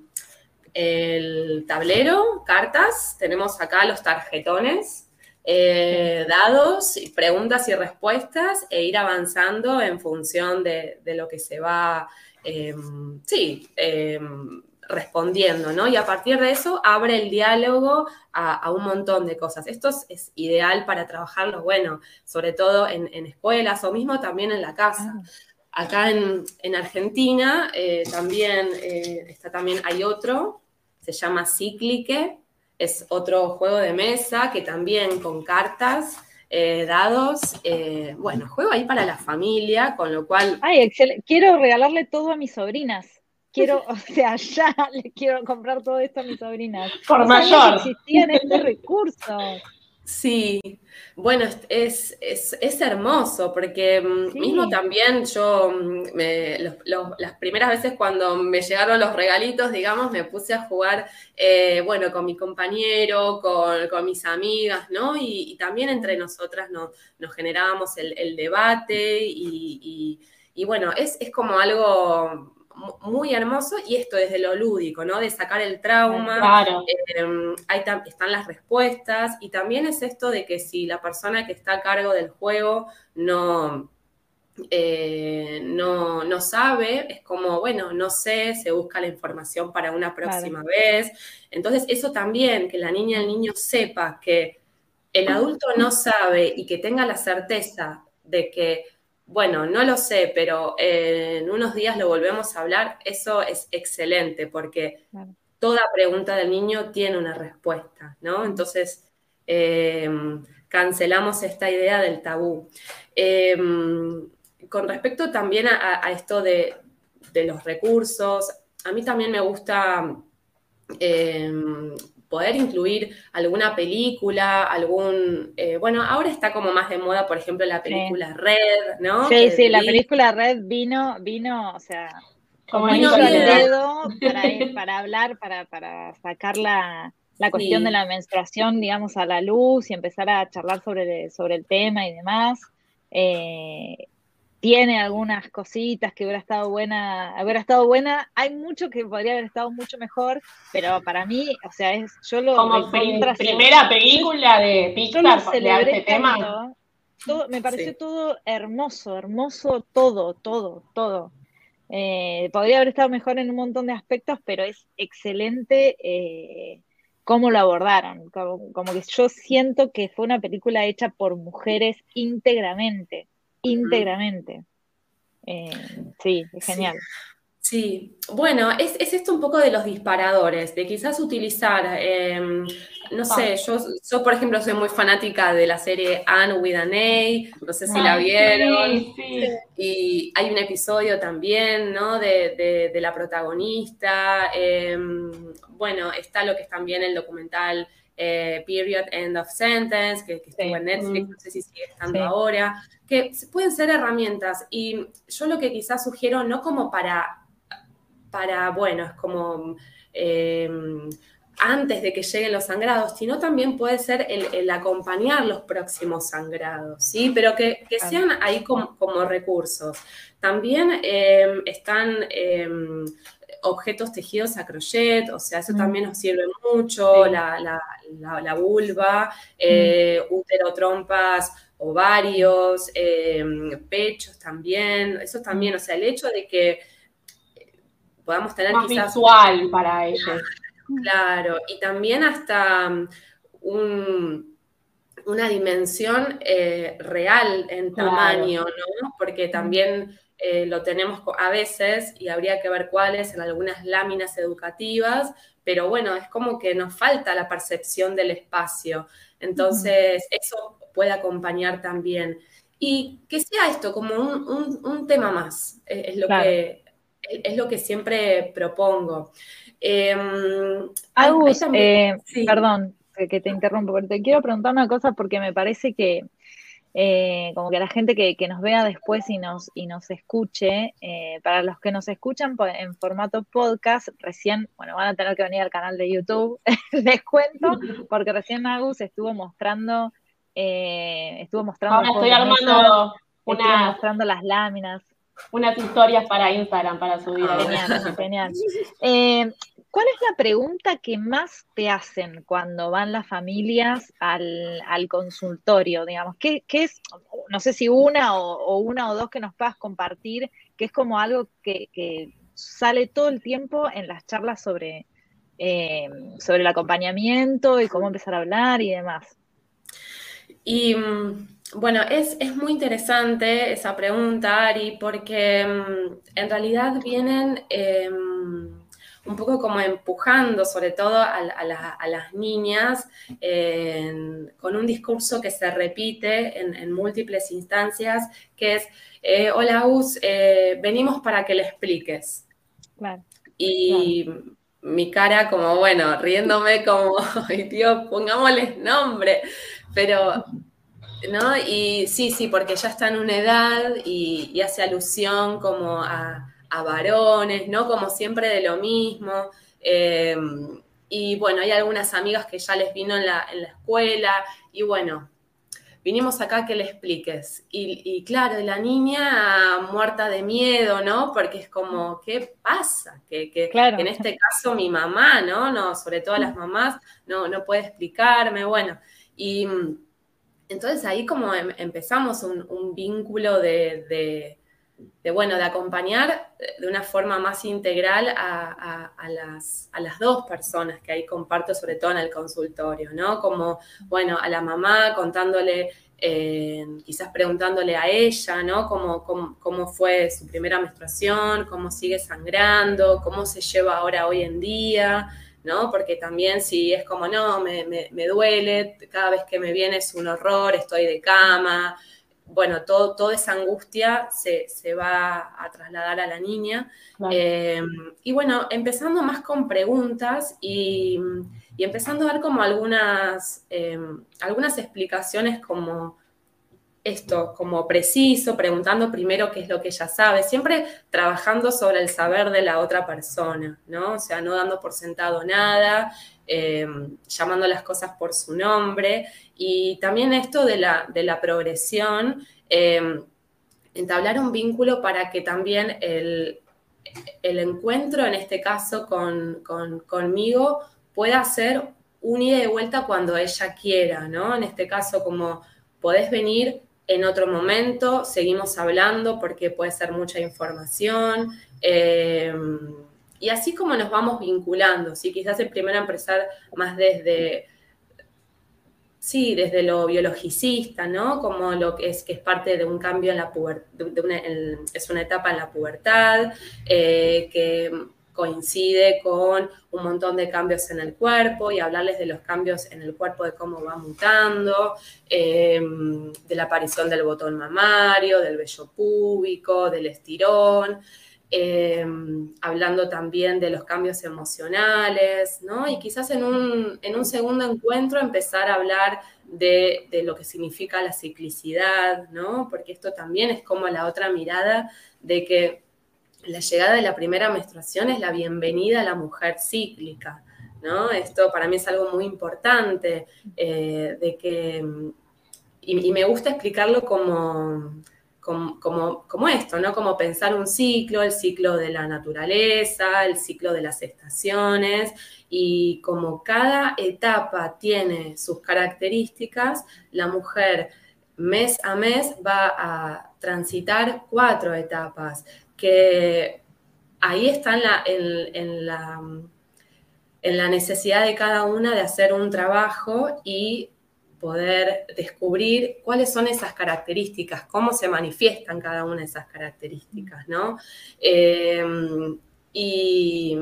Speaker 3: el tablero, cartas, tenemos acá los tarjetones, eh, dados, preguntas y respuestas e ir avanzando en función de, lo que se va, em, sí, em, respondiendo, ¿no? Y a partir de eso abre el diálogo a, un montón de cosas. Esto es, ideal para trabajarlo, bueno, sobre todo en, escuelas o mismo también en la casa. Ah. Acá en, Argentina eh, también eh, está también, hay otro, se llama Cíclique, es otro juego de mesa que también con cartas, eh, dados, eh, bueno, juego ahí para la familia, con lo cual...
Speaker 1: Ay, excelente. Quiero regalarle todo a mis sobrinas. Quiero, *laughs* o sea, ya le quiero comprar todo esto a mis sobrinas.
Speaker 2: Por mayor.
Speaker 1: existían estos recursos.
Speaker 3: Sí, bueno, es, es, hermoso porque mm, mismo también yo, mm, las primeras veces cuando me llegaron los regalitos, digamos, me puse a jugar, eh, bueno, con mi compañero, con, mis amigas, ¿no? Y, también entre nosotras nos, nos generábamos el, debate y, y, bueno, es, es como algo muy hermoso y esto desde lo lúdico, ¿no? De sacar el trauma,
Speaker 2: claro.
Speaker 3: Em, ahí están las respuestas y también es esto de que si la persona que está a cargo del juego no, eh, no, no, sabe, es como, bueno, no sé, se busca la información para una próxima vez. Entonces, eso también, que la niña, el niño sepa que el adulto no sabe y que tenga la certeza de que bueno, no lo sé, pero en unos días lo volvemos a hablar. Eso es excelente porque toda pregunta del niño tiene una respuesta, ¿no? Entonces, em, cancelamos esta idea del tabú. Em, con respecto también a, esto de, los recursos, a mí también me gusta poder incluir alguna película, algún, eh, bueno, ahora está como más de moda, por ejemplo, la película Red, ¿no?
Speaker 1: Sí, sí, la película Red vino, vino, o sea, como vino el dedo para, hablar, para, para sacar la, cuestión de la menstruación, digamos, a la luz y empezar a charlar sobre, sobre el tema y demás. Eh, tiene algunas cositas que hubiera estado buena, hubiera estado buena. Hay mucho que podría haber estado mucho mejor, pero para mí, o sea, es yo lo
Speaker 2: como primera película de Pixar de este tema.
Speaker 1: me pareció todo hermoso, hermoso todo, todo, todo. Eh, podría haber estado mejor en un montón de aspectos, pero es excelente eh, cómo lo abordaron. como, que yo siento que fue una película hecha por mujeres íntegramente íntegramente. Eh, sí, es genial.
Speaker 3: Sí, bueno, es, esto un poco de los disparadores, de quizás utilizar, em, no sé, yo, yo por ejemplo soy muy fanática de la serie Anne with an A, no sé si la vieron, y hay un episodio también, ¿no? De, la protagonista, em, bueno, está lo que es también el documental eh, Period End of Sentence, que, estuvo en Netflix, no sé si sigue estando ahora, que pueden ser herramientas. Y yo lo que quizás sugiero, no como para, para bueno, es como eh, antes de que lleguen los sangrados, sino también puede ser el, acompañar los próximos sangrados, ¿sí? Pero que, sean ahí como, recursos. También eh, están objetos tejidos a crochet, o sea, eso mm. también nos sirve mucho, la, vulva, eh, mm. útero, trompas, ovarios, em, pechos también, eso también, mm. o sea, el hecho de que podamos tener
Speaker 2: Más visual para ellos. *laughs*
Speaker 3: Claro, y también hasta una dimensión eh, real en tamaño, ¿no? Porque también eh, lo tenemos a veces y habría que ver cuáles en algunas láminas educativas, pero bueno, es como que nos falta la percepción del espacio. Entonces, eso puede acompañar también. Y que sea esto como un, tema más, eh, es, lo que, es lo que siempre propongo.
Speaker 1: Em, eh, perdón que te interrumpo, pero te quiero preguntar una cosa porque me parece que eh, como que la gente que, nos vea después y nos, y nos escuche, eh, para los que nos escuchan en formato podcast, recién, bueno, van a tener que venir al canal de YouTube, *laughs* les cuento, porque recién Agus estuvo mostrando, eh, estuvo mostrando...
Speaker 2: Ahora estoy armando una...
Speaker 1: mostrando las láminas.
Speaker 2: Unas historias para Instagram para subir.
Speaker 1: Genial, genial. ¿Cuál es la pregunta que más te hacen cuando van las familias al, consultorio? Digamos, ¿qué, es, no sé si una o, una o dos que nos puedas compartir, que es como algo que, sale todo el tiempo en las charlas sobre, eh, sobre el acompañamiento y cómo empezar a hablar y demás?
Speaker 3: Y mm, bueno, es, muy interesante esa pregunta, Ari, porque mm, en realidad vienen... Em, un poco como empujando sobre todo a, las niñas con un discurso que se repite en, múltiples instancias, que es, eh, hola Us, eh, venimos para que le expliques. y mi cara como, bueno, riéndome como, *laughs* ay tío, pongámosles nombre, pero... ¿No? Y sí, sí, porque ya está en una edad y hace alusión como a, a varones, ¿no? Como siempre de lo mismo. Eh, y bueno, hay algunas amigas que ya les vino en la, escuela y bueno, vinimos acá que le expliques. Y, claro, la niña muerta de miedo, ¿no? Porque es como, ¿qué pasa? Que, en este caso mi mamá, ¿no? no sobre todo las mamás, no, no puede explicarme, bueno. Y entonces ahí como em, empezamos un, vínculo de de, bueno, de acompañar de una forma más integral a, las, dos personas que ahí comparto, sobre todo en el consultorio, ¿no? Como, bueno, a la mamá contándole, eh, quizás preguntándole a ella, ¿no? Cómo, cómo, fue su primera menstruación, cómo sigue sangrando, cómo se lleva ahora hoy en día, ¿no? Porque también si es como, no, me, me duele, cada vez que me viene es un horror, estoy de cama, bueno, todo, toda esa angustia se, va a trasladar a la niña. Eh, y bueno, empezando más con preguntas y, y empezando a dar como algunas, em, algunas explicaciones como esto, como preciso, preguntando primero qué es lo que ella sabe, siempre trabajando sobre el saber de la otra persona, ¿no? O sea, no dando por sentado nada, em, llamando las cosas por su nombre, y también esto de la, de la progresión, em, entablar un vínculo para que también el, el encuentro, en este caso con, conmigo, pueda ser un ida y vuelta cuando ella quiera, ¿no? En este caso, como podés venir en otro momento, seguimos hablando porque puede ser mucha información. Eh, y así como nos vamos vinculando, ¿sí? quizás el primero empezar más desde Sí, desde lo biologicista, ¿no? Como lo que es que es parte de un cambio en la pubertad, es una etapa en la pubertad, eh, que coincide con un montón de cambios en el cuerpo y hablarles de los cambios en el cuerpo, de cómo va mutando, em, de la aparición del botón mamario, del vello púbico, del estirón. Em, hablando también de los cambios emocionales, ¿no? Y quizás en un, en un segundo encuentro empezar a hablar de, de, lo que significa la ciclicidad, ¿no? Porque esto también es como la otra mirada de que la llegada de la primera menstruación es la bienvenida a la mujer cíclica, ¿no? Esto para mí es algo muy importante, eh, de que, y me gusta explicarlo como como, esto, ¿no? Como pensar un ciclo, el ciclo de la naturaleza, el ciclo de las estaciones, y como cada etapa tiene sus características, la mujer mes a mes va a transitar cuatro etapas, que ahí está en la, en la, en la necesidad de cada una de hacer un trabajo y poder descubrir cuáles son esas características, cómo se manifiestan cada una de esas características, ¿no? Em, y,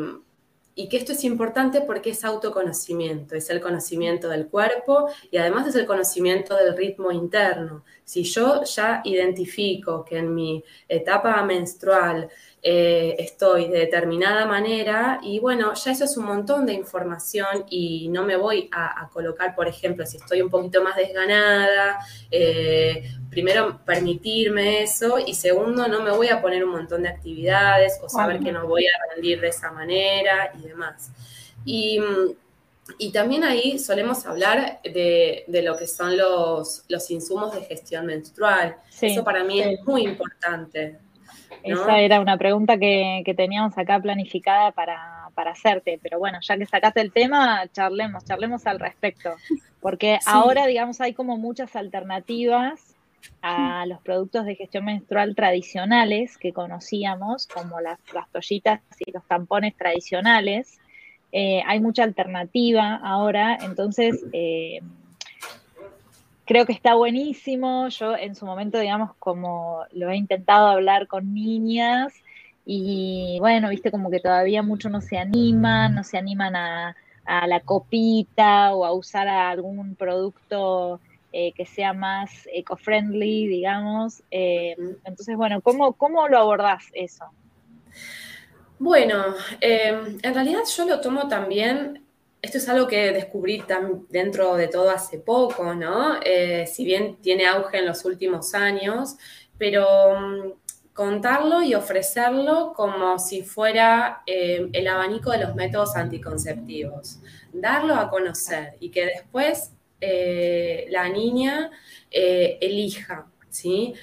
Speaker 3: que esto es importante porque es autoconocimiento, es el conocimiento del cuerpo y además es el conocimiento del ritmo interno. Si yo ya identifico que en mi etapa menstrual eh, estoy de determinada manera y bueno, ya eso es un montón de información y no me voy a, colocar, por ejemplo, si estoy un poquito más desganada, eh, primero permitirme eso y segundo no me voy a poner un montón de actividades o saber que no voy a rendir de esa manera y demás. Y, también ahí solemos hablar de, lo que son los, los, insumos de gestión menstrual. Eso para mí es muy importante.
Speaker 1: Esa era una pregunta que, teníamos acá planificada para, hacerte, pero bueno, ya que sacaste el tema, charlemos, charlemos al respecto, porque ahora, digamos, hay como muchas alternativas a los productos de gestión menstrual tradicionales que conocíamos, como las, toallitas y los tampones tradicionales. Eh, hay mucha alternativa ahora, entonces... Eh, creo que está buenísimo. Yo en su momento, digamos, como lo he intentado hablar con niñas y bueno, viste como que todavía mucho no se animan, no se animan a, la copita o a usar algún producto eh, que sea más eco-friendly, digamos. Eh, entonces, bueno, ¿cómo, ¿cómo lo abordás eso?
Speaker 3: Bueno, eh, en realidad yo lo tomo también esto es algo que descubrí dentro de todo hace poco, ¿no? Eh, si bien tiene auge en los últimos años, pero mm, contarlo y ofrecerlo como si fuera eh, el abanico de los métodos anticonceptivos, darlo a conocer y que después eh, la niña elija, ¿sí?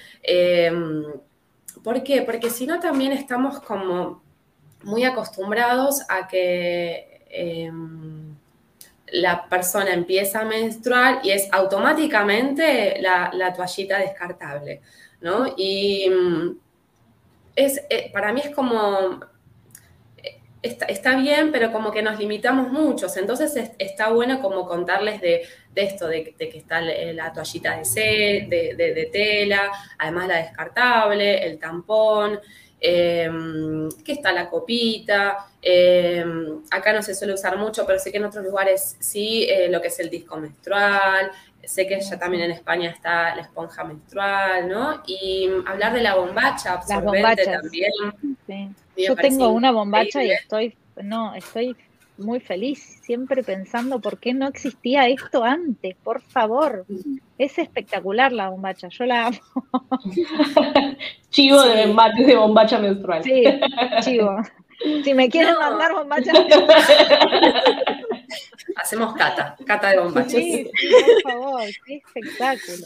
Speaker 3: ¿Por qué? Porque si no también estamos como muy acostumbrados a que Em, la persona empieza a menstruar y es automáticamente la, toallita descartable, ¿no? Y mm, es, eh, para mí es como, eh, está, bien, pero como que nos limitamos muchos, entonces está bueno como contarles de, esto, de, que está la toallita de, de, tela, además la descartable, el tampón, Em, que está la copita. Em, acá no se suele usar mucho, pero sé que en otros lugares sí, eh, lo que es el disco menstrual. Sé que ya también en España está la esponja menstrual, ¿no? Y hablar de la bombacha absorbente también.
Speaker 1: Yo tengo una bombacha y estoy, no, estoy muy feliz, siempre pensando por qué no existía esto antes, por favor. Es espectacular la bombacha, yo la amo. *laughs*
Speaker 2: chivo de bombacha, de bombacha menstrual.
Speaker 1: Sí, chivo. Si me quieren mandar bombacha *laughs*
Speaker 3: Hacemos cata, cata de bombachas.
Speaker 1: Sí, por favor, qué espectáculo.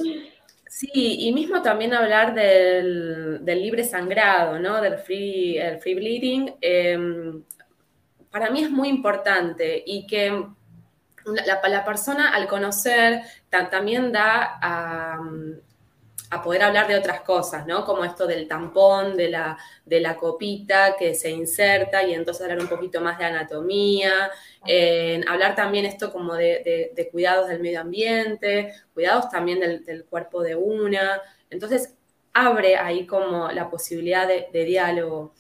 Speaker 3: Sí, y mismo también hablar del, libre sangrado, ¿no? Del free, el free bleeding. Em, para mí es muy importante y que la, persona al conocer también da a, a, poder hablar de otras cosas, ¿no? Como esto del tampón, de la, de la copita que se inserta y entonces hablar un poquito más de anatomía, hablar también esto como de, cuidados del medio ambiente, cuidados también del, cuerpo de una. Entonces abre ahí como la posibilidad de, diálogo.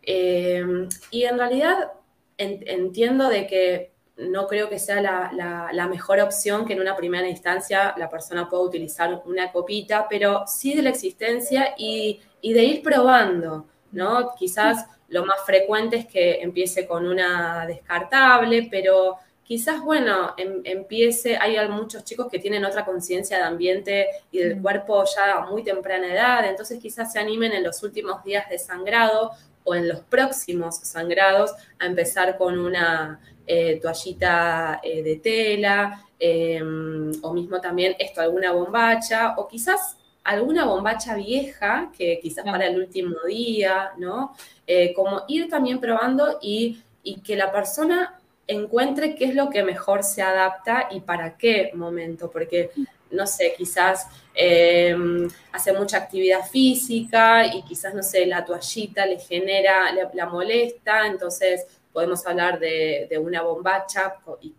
Speaker 3: Eh, y en realidad entiendo de que no creo que sea la, mejor opción que en una primera instancia la persona pueda utilizar una copita, pero sí de la existencia y, de ir probando, ¿no? Quizás lo más frecuente es que empiece con una descartable, pero quizás, bueno, em, empiece, hay muchos chicos que tienen otra conciencia de ambiente y del cuerpo ya a muy temprana edad, entonces quizás se animen en los últimos días de sangrado o en los próximos sangrados a empezar con una eh, toallita eh, de tela, em, o mismo también esto, alguna bombacha, o quizás alguna bombacha vieja que quizás para el último día, ¿no? Eh, como ir también probando y, y, que la persona encuentre qué es lo que mejor se adapta y para qué momento, porque no sé, quizás em, hace mucha actividad física y quizás, no sé, la toallita le genera, la molesta, entonces podemos hablar de, una bombacha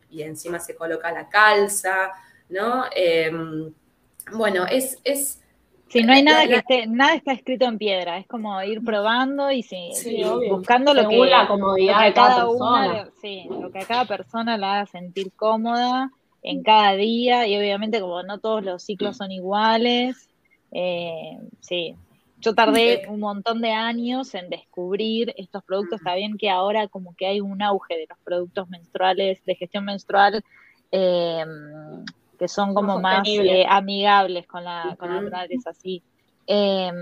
Speaker 3: y, encima se coloca la calza, ¿no? Em, bueno, es... es
Speaker 1: Sí, no hay nada que esté, nada está escrito en piedra, es como ir probando y, buscando lo que,
Speaker 2: la comodidad de cada, persona.
Speaker 1: sí, lo que a cada persona la haga sentir cómoda en cada día y obviamente como no todos los ciclos son iguales, eh, sí, yo tardé un montón de años en descubrir estos productos. Está bien que ahora como que hay un auge de los productos menstruales, de gestión menstrual, em, que son como más, eh, amigables con la, con así. Em,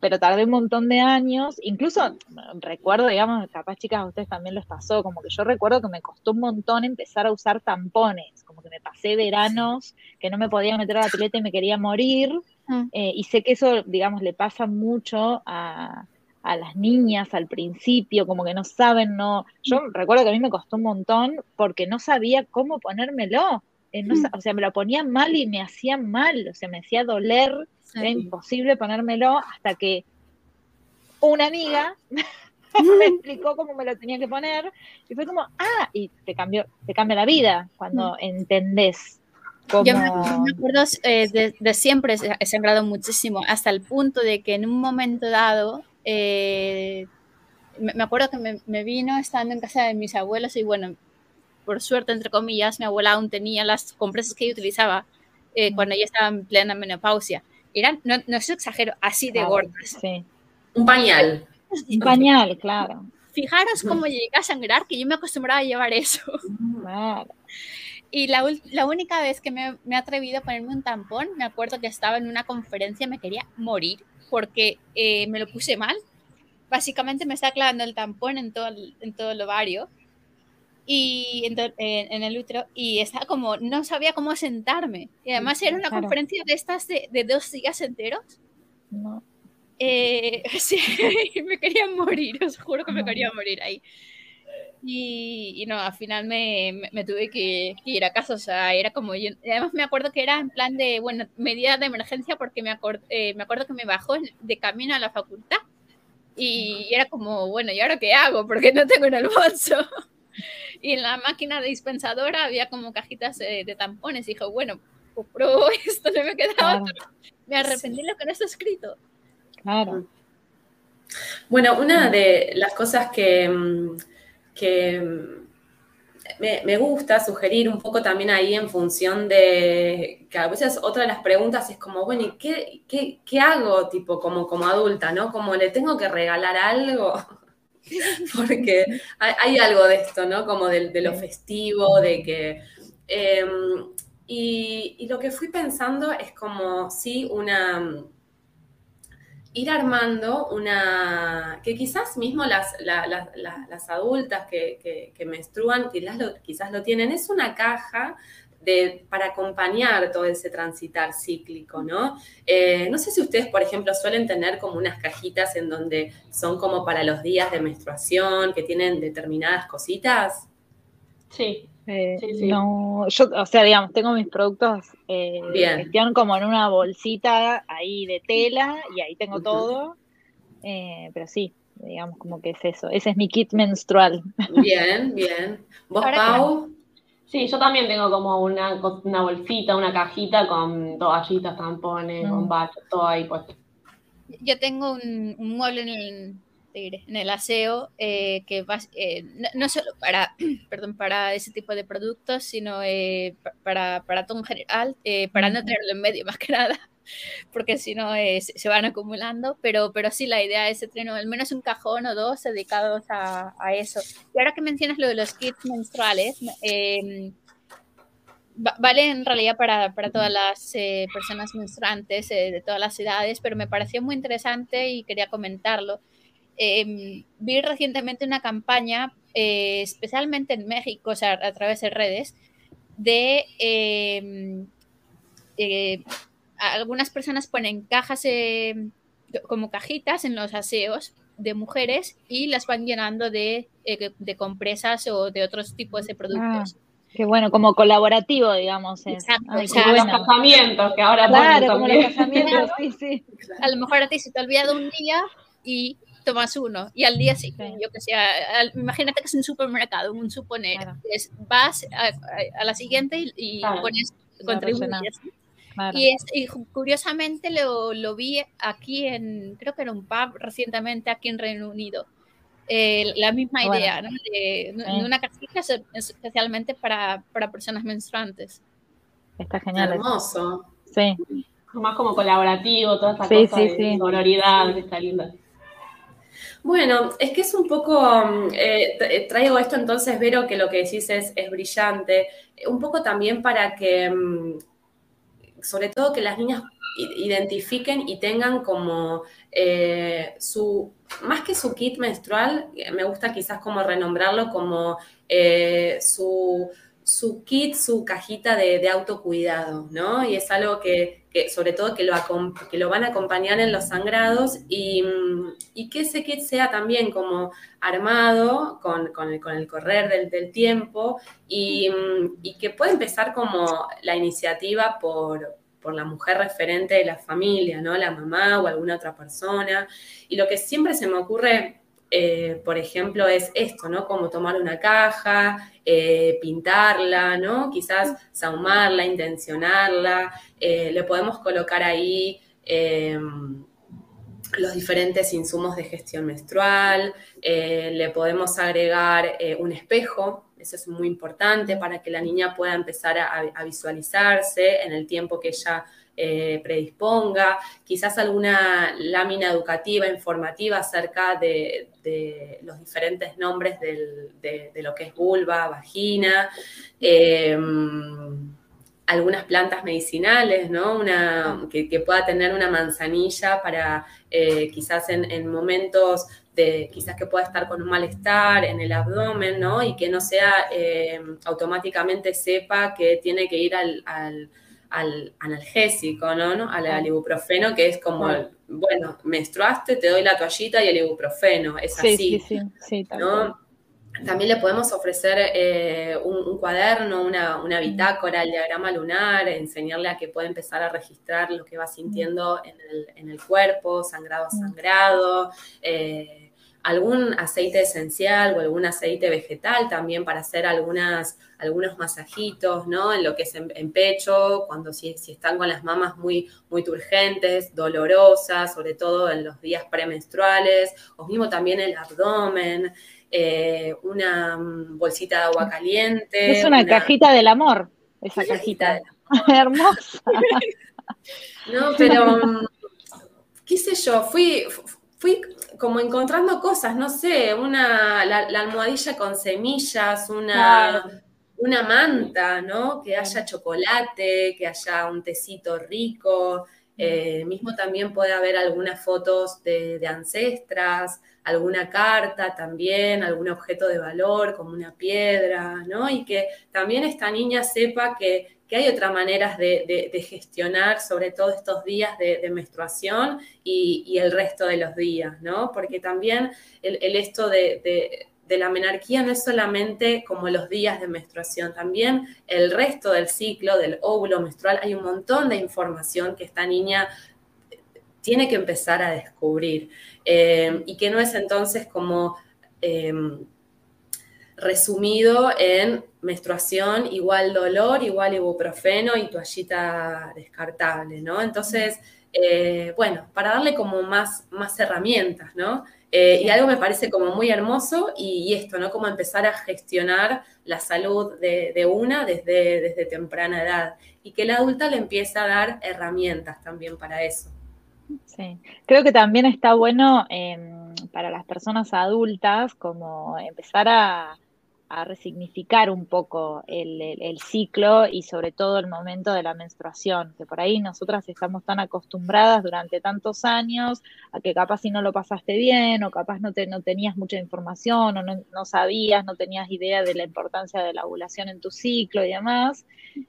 Speaker 1: pero tardé un montón de años, incluso recuerdo, digamos, capaz chicas a ustedes también les pasó, como que yo recuerdo que me costó un montón empezar a usar tampones, como que me pasé veranos que no me podía meter a la pileta y me quería morir, mm. eh, y sé que eso, digamos, le pasa mucho a, a las niñas al principio, como que no saben, no, yo mm. recuerdo que a mí me costó un montón porque no sabía cómo ponérmelo, eh, mm. o sea, me lo ponía mal y me hacía mal, o sea, me hacía doler era imposible ponérmelo hasta que una amiga *laughs* me explicó cómo me lo tenía que poner y fue como, ah, y te cambió, te cambia la vida cuando entendés. Cómo...
Speaker 4: Yo me, acuerdo eh, de, siempre he sembrado muchísimo, hasta el punto de que en un momento dado, eh, me, acuerdo que me, me, vino estando en casa de mis abuelos y bueno, por suerte, entre comillas, mi abuela aún tenía las compresas que yo utilizaba eh, cuando ella estaba en plena menopausia eran, no, no es exagero, así de gordas.
Speaker 3: Un pañal.
Speaker 1: Un pañal, claro.
Speaker 4: Fijaros cómo llegué a sangrar, que yo me acostumbraba a llevar eso. Y la, la, única vez que me, me, he atrevido a ponerme un tampón, me acuerdo que estaba en una conferencia, me quería morir porque eh, me lo puse mal. Básicamente me estaba clavando el tampón en todo el, en todo el ovario y en, el útero y estaba como, no sabía cómo sentarme. Y además era una conferencia de estas de, dos días enteros. No. Eh, *laughs* sí, me quería morir, os juro que me quería morir ahí. Y, no, al final me, me, tuve que, ir a casa, o sea, era como yo, además me acuerdo que era en plan de, bueno, medida de emergencia porque me, eh, me acuerdo que me bajó de camino a la facultad y era como, bueno, ¿y ahora qué hago? Porque no tengo en el bolso. *laughs* y en la máquina dispensadora había como cajitas de tampones. Y dijo, bueno, pues *laughs* pruebo esto, no me quedaba Me arrepentí lo que no está escrito.
Speaker 1: Claro.
Speaker 3: Bueno, una de las cosas que, mm, que mm, me, gusta sugerir un poco también ahí en función de que a veces otra de las preguntas es como, bueno, ¿y qué, qué, qué hago tipo como, como adulta, no? Como le tengo que regalar algo. *laughs* *laughs* porque hay, algo de esto, ¿no? Como de, lo festivo, de que... Em, y, lo que fui pensando es como, sí, una... Ir armando una... que quizás mismo las, las adultas que, que, menstruan quizás lo, quizás lo tienen, es una caja de, para acompañar todo ese transitar cíclico, ¿no? Eh, no sé si ustedes, por ejemplo, suelen tener como unas cajitas en donde son como para los días de menstruación, que tienen determinadas cositas.
Speaker 1: Sí. Eh, sí, sí. No, yo, o sea, digamos, tengo mis productos eh, Bien. como en una bolsita ahí de tela y ahí tengo todo, eh, pero sí, digamos como que es eso, ese es mi kit menstrual.
Speaker 3: Bien, bien. ¿Vos, Pau?
Speaker 2: Sí, yo también tengo como una, una bolsita, una cajita con toallitas, tampones, con mm. bachos, todo ahí puesto.
Speaker 4: Yo tengo un, mueble en el, en el aseo eh, que va, eh, no, solo para, *clears throat* perdón, para ese tipo de productos, sino eh, para, para todo en general, para no tenerlo en medio *laughs* más que nada *laughs* porque si no eh, se van acumulando, pero, pero sí, la idea es tener al menos un cajón o dos dedicados a, eso. Y ahora que mencionas lo de los kits menstruales, eh, vale en realidad para, para todas las eh, personas menstruantes eh, de todas las edades, pero me pareció muy interesante y quería comentarlo. Em, vi recientemente una campaña, especialmente en México, o sea, a través de redes, de em, algunas personas ponen cajas eh, como cajitas en los aseos de mujeres y las van llenando de, eh, de compresas o de otros tipos de productos.
Speaker 1: Ah, qué bueno, como colaborativo, digamos.
Speaker 2: Exacto. los casamientos que ahora
Speaker 1: Claro, como los casamientos, *laughs* sí, sí.
Speaker 4: A lo mejor a ti se te ha olvidado un día y tomas uno y al día siguiente, yo que sé, imagínate que es un supermercado, un suponer, vas a, la siguiente y, pones, contribuyes. Y, curiosamente lo, lo, vi aquí en, creo que era un pub recientemente aquí en Reino Unido. Eh, la misma idea, ¿no? De, una casita especialmente para, para, personas menstruantes.
Speaker 1: Está genial.
Speaker 3: Hermoso.
Speaker 1: Sí.
Speaker 2: Más como colaborativo, toda esa cosa sí, de sonoridad, está linda.
Speaker 3: Bueno, es que es un poco, mm, eh, eh, traigo esto entonces, Vero, que lo que decís es, es brillante, un poco también para que mm, sobre todo que las niñas identifiquen y tengan como eh, su, más que su kit menstrual, eh, me gusta quizás como renombrarlo como eh, su, su, kit, su cajita de, autocuidado, ¿no? Y es algo que, sobre todo que lo, van a acompañar en los sangrados y, que ese kit sea también como armado con, el, correr del, tiempo y, y, que pueda empezar como la iniciativa por la mujer referente de la familia, ¿no? La mamá o alguna otra persona. Y lo que siempre se me ocurre, eh, por ejemplo, es esto, ¿no? Como tomar una caja, eh, pintarla, ¿no? Quizás saumarla, intencionarla. Eh, le podemos colocar ahí em, los diferentes insumos de gestión menstrual, le podemos agregar un espejo, eso es muy importante para que la niña pueda empezar a, visualizarse en el tiempo que ella eh, predisponga, quizás alguna lámina educativa, informativa acerca de, los diferentes nombres de, lo que es vulva, vagina. Em, algunas plantas medicinales, ¿no? Una, que, pueda tener una manzanilla para eh, quizás en, momentos de, quizás que pueda estar con un malestar en el abdomen, ¿no? Y que no sea eh, automáticamente sepa que tiene que ir al, analgésico, ¿no? Al, ibuprofeno, que es como, bueno, menstruaste, te doy la toallita y el ibuprofeno, es así, sí, sí, sí, ¿no? También le podemos ofrecer eh, un, cuaderno, una, bitácora, el diagrama lunar, enseñarle a que pueda empezar a registrar lo que va sintiendo en el, cuerpo, sangrado a sangrado, eh, algún aceite esencial o algún aceite vegetal también para hacer algunas, algunos masajitos, ¿no? En lo que es en, pecho, cuando si, si, están con las mamas muy, muy turgentes, dolorosas, sobre todo en los días premenstruales, o mismo también el abdomen. Eh, una mm, bolsita de agua caliente.
Speaker 1: Es una, cajita del amor, esa cajita. *laughs* Hermosa. *laughs*
Speaker 3: no, pero, mm, qué sé yo, fui, fui como encontrando cosas, no sé, una, la, almohadilla con semillas, una, una manta, ¿no? Que haya chocolate, que haya un tecito rico. Eh, mismo también puede haber algunas fotos de, de, ancestras, alguna carta también, algún objeto de valor como una piedra, ¿no? Y que también esta niña sepa que que hay otras maneras de, gestionar sobre todo estos días de, menstruación y, el resto de los días, ¿no? Porque también el, esto de, la menarquía no es solamente como los días de menstruación, también el resto del ciclo del óvulo menstrual, hay un montón de información que esta niña tiene que empezar a descubrir eh, y que no es entonces como... Eh, resumido en menstruación igual dolor, igual ibuprofeno y toallita descartable, ¿no? Entonces, eh, bueno, para darle como más, más herramientas, ¿no? Eh, y algo me parece como muy hermoso y, esto, ¿no? Como empezar a gestionar la salud de, una desde, desde temprana edad y que la adulta le empiece a dar herramientas también para eso.
Speaker 1: Sí, creo que también está bueno em, para las personas adultas como empezar a, a resignificar un poco el, ciclo y sobre todo el momento de la menstruación, que por ahí nosotras estamos tan acostumbradas durante tantos años a que capaz si no lo pasaste bien o capaz no, te, no tenías mucha información o no, sabías, no tenías idea de la importancia de la ovulación en tu ciclo y demás,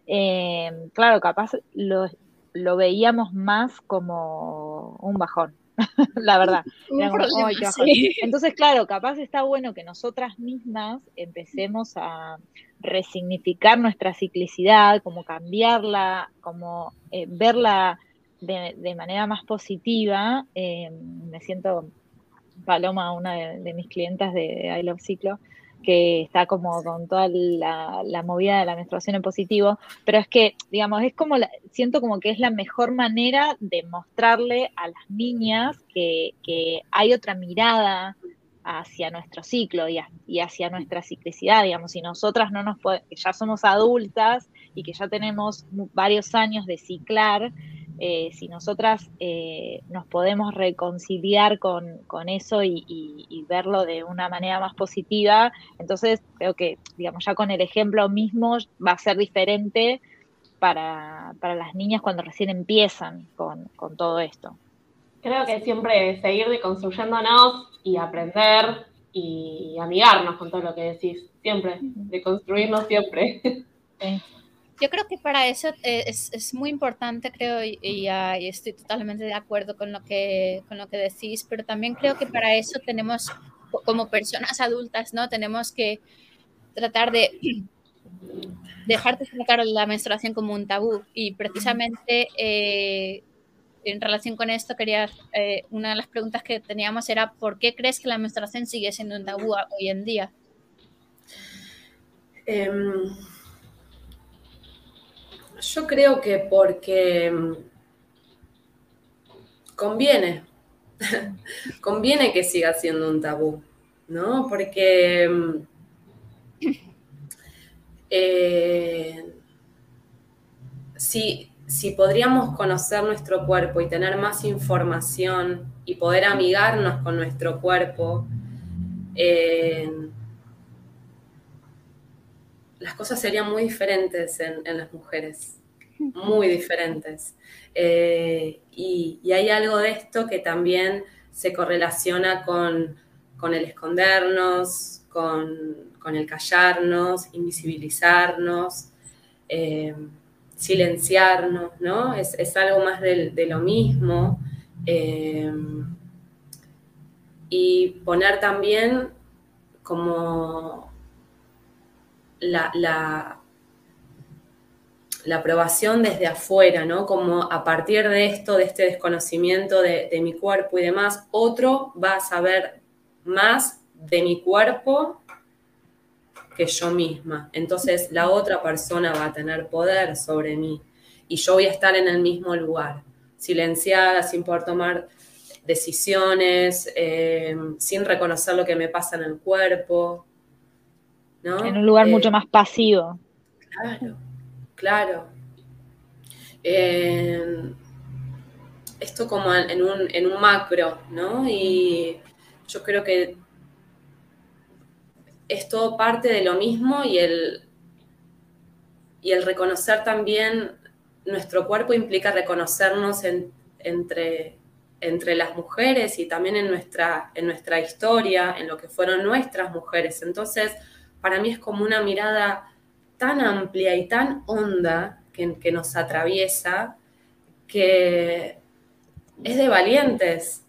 Speaker 1: eh, claro, capaz lo, lo veíamos más como un bajón. *laughs* la verdad. *laughs* Entonces, claro, capaz está bueno que nosotras mismas empecemos a resignificar nuestra ciclicidad, como cambiarla, como eh, verla de, manera más positiva. Eh, me siento Paloma, una de, mis clientas de I Love Ciclo, que está como con toda la, movida de la menstruación en positivo, pero es que, digamos, es como, siento como que es la mejor manera de mostrarle a las niñas que, hay otra mirada hacia nuestro ciclo y, hacia nuestra ciclicidad, digamos, si nosotras no nos podemos, que ya somos adultas y que ya tenemos varios años de ciclar, eh, si nosotras eh, nos podemos reconciliar con, eso y, verlo de una manera más positiva, entonces creo que, digamos, ya con el ejemplo mismo va a ser diferente para, las niñas cuando recién empiezan con, todo esto.
Speaker 2: Creo que siempre seguir deconstruyéndonos y aprender y amigarnos con todo lo que decís, siempre, deconstruirnos siempre. Sí.
Speaker 4: Yo creo que para eso eh, es, muy importante, creo, y, estoy totalmente de acuerdo con lo, que, con lo que decís, pero también creo que para eso tenemos, como personas adultas, ¿no? Tenemos que tratar de *clears throat* dejar de tratar la menstruación como un tabú y precisamente eh, en relación con esto quería, eh, una de las preguntas que teníamos era ¿por qué crees que la menstruación sigue siendo un tabú hoy en día?
Speaker 3: Em, yo creo que porque mm, conviene, *laughs* conviene que siga siendo un tabú, ¿no? Porque mm, eh, si, podríamos conocer nuestro cuerpo y tener más información y poder amigarnos con nuestro cuerpo, eh, las cosas serían muy diferentes en, las mujeres, muy diferentes. Eh, y, hay algo de esto que también se correlaciona con, el escondernos, con, el callarnos, invisibilizarnos, eh, silenciarnos, ¿no? Es, algo más de, lo mismo. Eh, y poner también como la, la, aprobación desde afuera, ¿no? Como a partir de esto, de este desconocimiento de, mi cuerpo y demás, otro va a saber más de mi cuerpo que yo misma. Entonces la otra persona va a tener poder sobre mí y yo voy a estar en el mismo lugar, silenciada, sin poder tomar decisiones, eh, sin reconocer lo que me pasa en el cuerpo.
Speaker 1: En un lugar mucho eh, más pasivo.
Speaker 3: Claro, claro. esto como en un, en un macro, ¿no? Y yo creo que es todo parte de lo mismo y el, y el reconocer también nuestro cuerpo implica reconocernos entre, entre las mujeres y también en nuestra, en nuestra historia, en lo que fueron nuestras mujeres. Entonces, para mí es como una mirada tan amplia y tan honda que, que nos atraviesa que es de valientes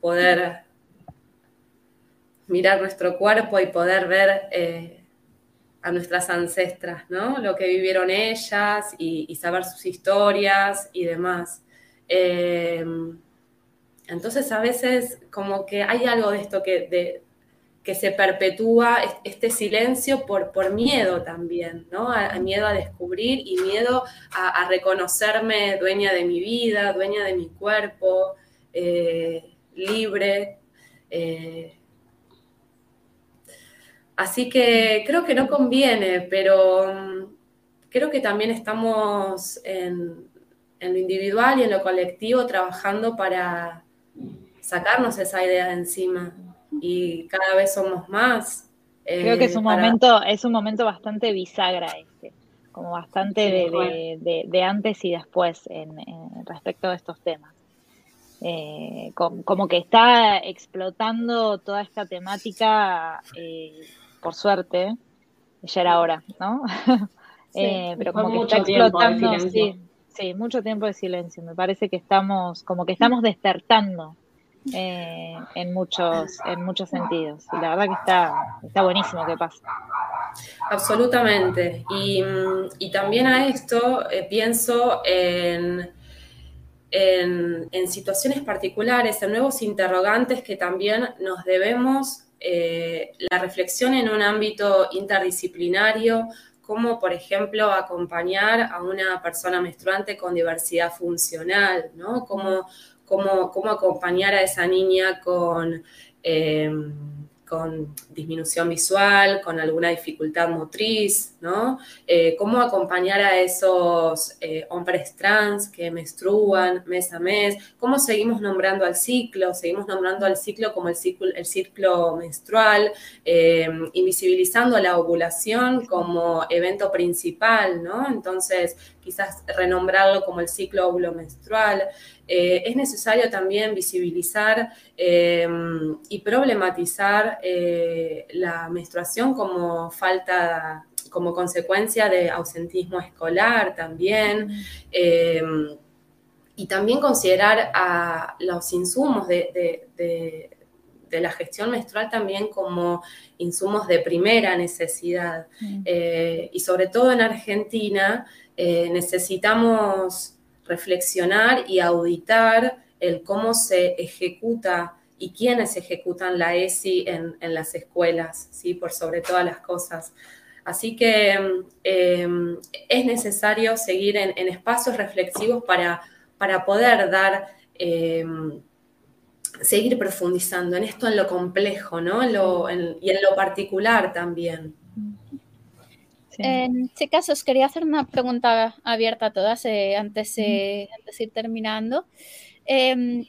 Speaker 3: poder mirar nuestro cuerpo y poder ver eh, a nuestras ancestras, ¿no? Lo que vivieron ellas y, saber sus historias y demás. Eh, entonces a veces como que hay algo de esto que, que se perpetúa, este silencio por, por miedo también, ¿no? A, miedo a descubrir y miedo a, reconocerme dueña de mi vida, dueña de mi cuerpo, eh, libre. Así que creo que no conviene, pero mm, creo que también estamos en, lo individual y en lo colectivo trabajando para sacarnos esa idea de encima. Y cada vez somos más.
Speaker 1: creo que es un, eh, momento, es un momento bastante bisagra este, como bastante de, antes y después en, respecto a estos temas. Eh, como, que está explotando toda esta temática eh, por suerte, ya era hora, ¿no? *laughs* Eh, pero como que está explotando, sí, sí, mucho tiempo de silencio. Me parece que estamos, como que estamos despertando eh, en muchos, en muchos sentidos. Y la verdad que está, está buenísimo que pasa.
Speaker 3: Absolutamente. Y, también a esto eh, pienso en, en, situaciones particulares, en nuevos interrogantes que también nos debemos eh, la reflexión en un ámbito interdisciplinario, como por ejemplo acompañar a una persona menstruante con diversidad funcional, ¿no? Cómo, acompañar a esa niña con... Eh, con disminución visual, con alguna dificultad motriz, ¿no? Eh, cómo acompañar a esos eh, hombres trans que menstruan mes a mes, cómo seguimos nombrando al ciclo, seguimos nombrando al ciclo como el ciclo, el ciclo menstrual, eh, invisibilizando la ovulación como evento principal, ¿no? Entonces, quizás renombrarlo como el ciclo óvulo menstrual. Eh, es necesario también visibilizar eh, y problematizar eh, la menstruación como falta, como consecuencia de ausentismo escolar también. y también considerar a los insumos de, de la gestión menstrual también como insumos de primera necesidad. Mm. y sobre todo en Argentina necesitamos reflexionar y auditar el cómo se ejecuta y quiénes ejecutan la ESI en, las escuelas, ¿sí? por sobre todas las cosas. Así que em, es necesario seguir en, espacios reflexivos para, para poder dar, em, seguir profundizando en esto, en lo complejo, ¿no? y en lo particular también.
Speaker 4: Este caso, os quería hacer una pregunta abierta a todas eh, antes, de ir terminando. Em,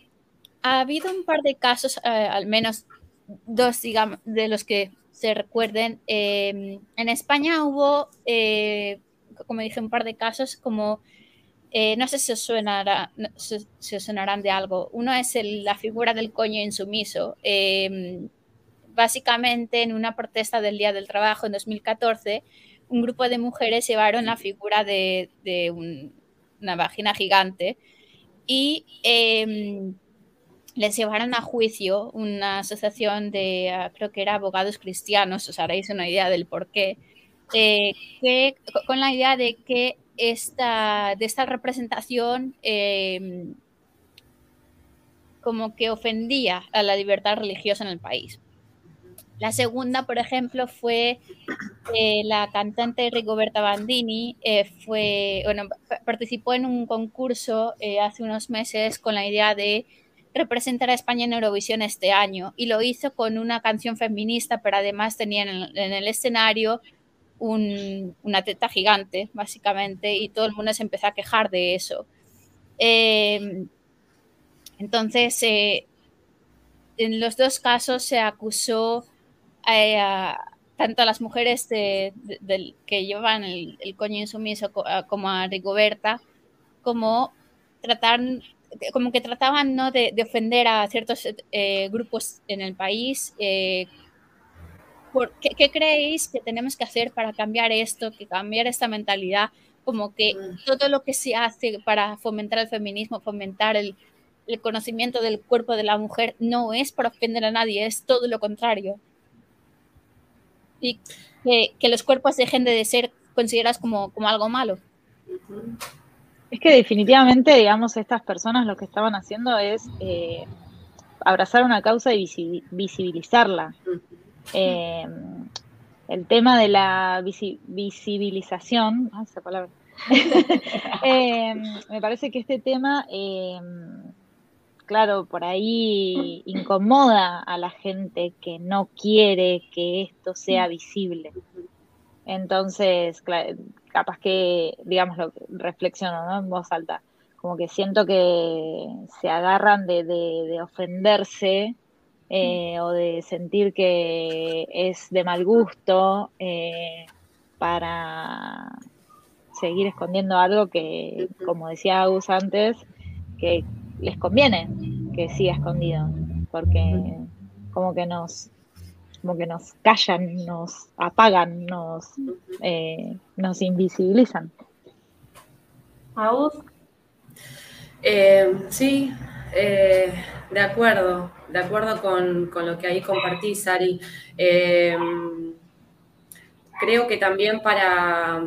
Speaker 4: ha habido un par de casos, eh, al menos dos, digamos, de los que se recuerden. Em, en España hubo, eh, como dije, un par de casos como, no sé si os, suenará, si os sonarán de algo. Uno es la figura del coño insumiso. Básicamente, en una protesta del Día del Trabajo en 2014, un grupo de mujeres llevaron la figura de, una vagina gigante y em, les llevaron a juicio una asociación de, ah, creo que era abogados cristianos, os haréis una idea del por qué, eh, que, con la idea de que esta, de esta representación em, como que ofendía a la libertad religiosa en el país. La segunda, por ejemplo, fue eh, la cantante Rigoberta Bandini, eh, fue, bueno, participó en un concurso eh, hace unos meses con la idea de representar a España en Eurovisión este año y lo hizo con una canción feminista, pero además tenía en, el escenario una teta gigante, básicamente, y todo el mundo se empezó a quejar de eso. Entonces, eh, en los dos casos se acusó eh, a, tanto a las mujeres de, que llevan el, coño insumiso como a Rigoberta, como tratar, como que trataban ¿no? de, ofender a ciertos eh, grupos en el país. Eh, ¿qué, creéis que tenemos que hacer para cambiar esto, que cambiar esta mentalidad? Como que mm. todo lo que se hace para fomentar el feminismo, fomentar el, el conocimiento del cuerpo de la mujer, no es para ofender a nadie, es todo lo contrario y que, los cuerpos dejen de ser considerados como, algo malo.
Speaker 1: Es que definitivamente, digamos, estas personas lo que estaban haciendo es eh, abrazar una causa y visibilizarla. Eh, el tema de la visibilización, esa palabra, *laughs* eh, me parece que este tema claro, por ahí incomoda a la gente que no quiere que esto sea visible. Entonces, capaz que, digamos, lo reflexiono ¿no? en voz alta, como que siento que se agarran de, ofenderse eh, o de sentir que es de mal gusto eh, para seguir escondiendo algo que, como decía Agus antes, que, les conviene que siga escondido, porque como que nos como que nos callan, nos apagan, nos, eh, nos invisibilizan.
Speaker 2: ¿A
Speaker 3: eh, sí, eh, de acuerdo, de acuerdo con, lo que ahí compartí, Sari. creo que también para,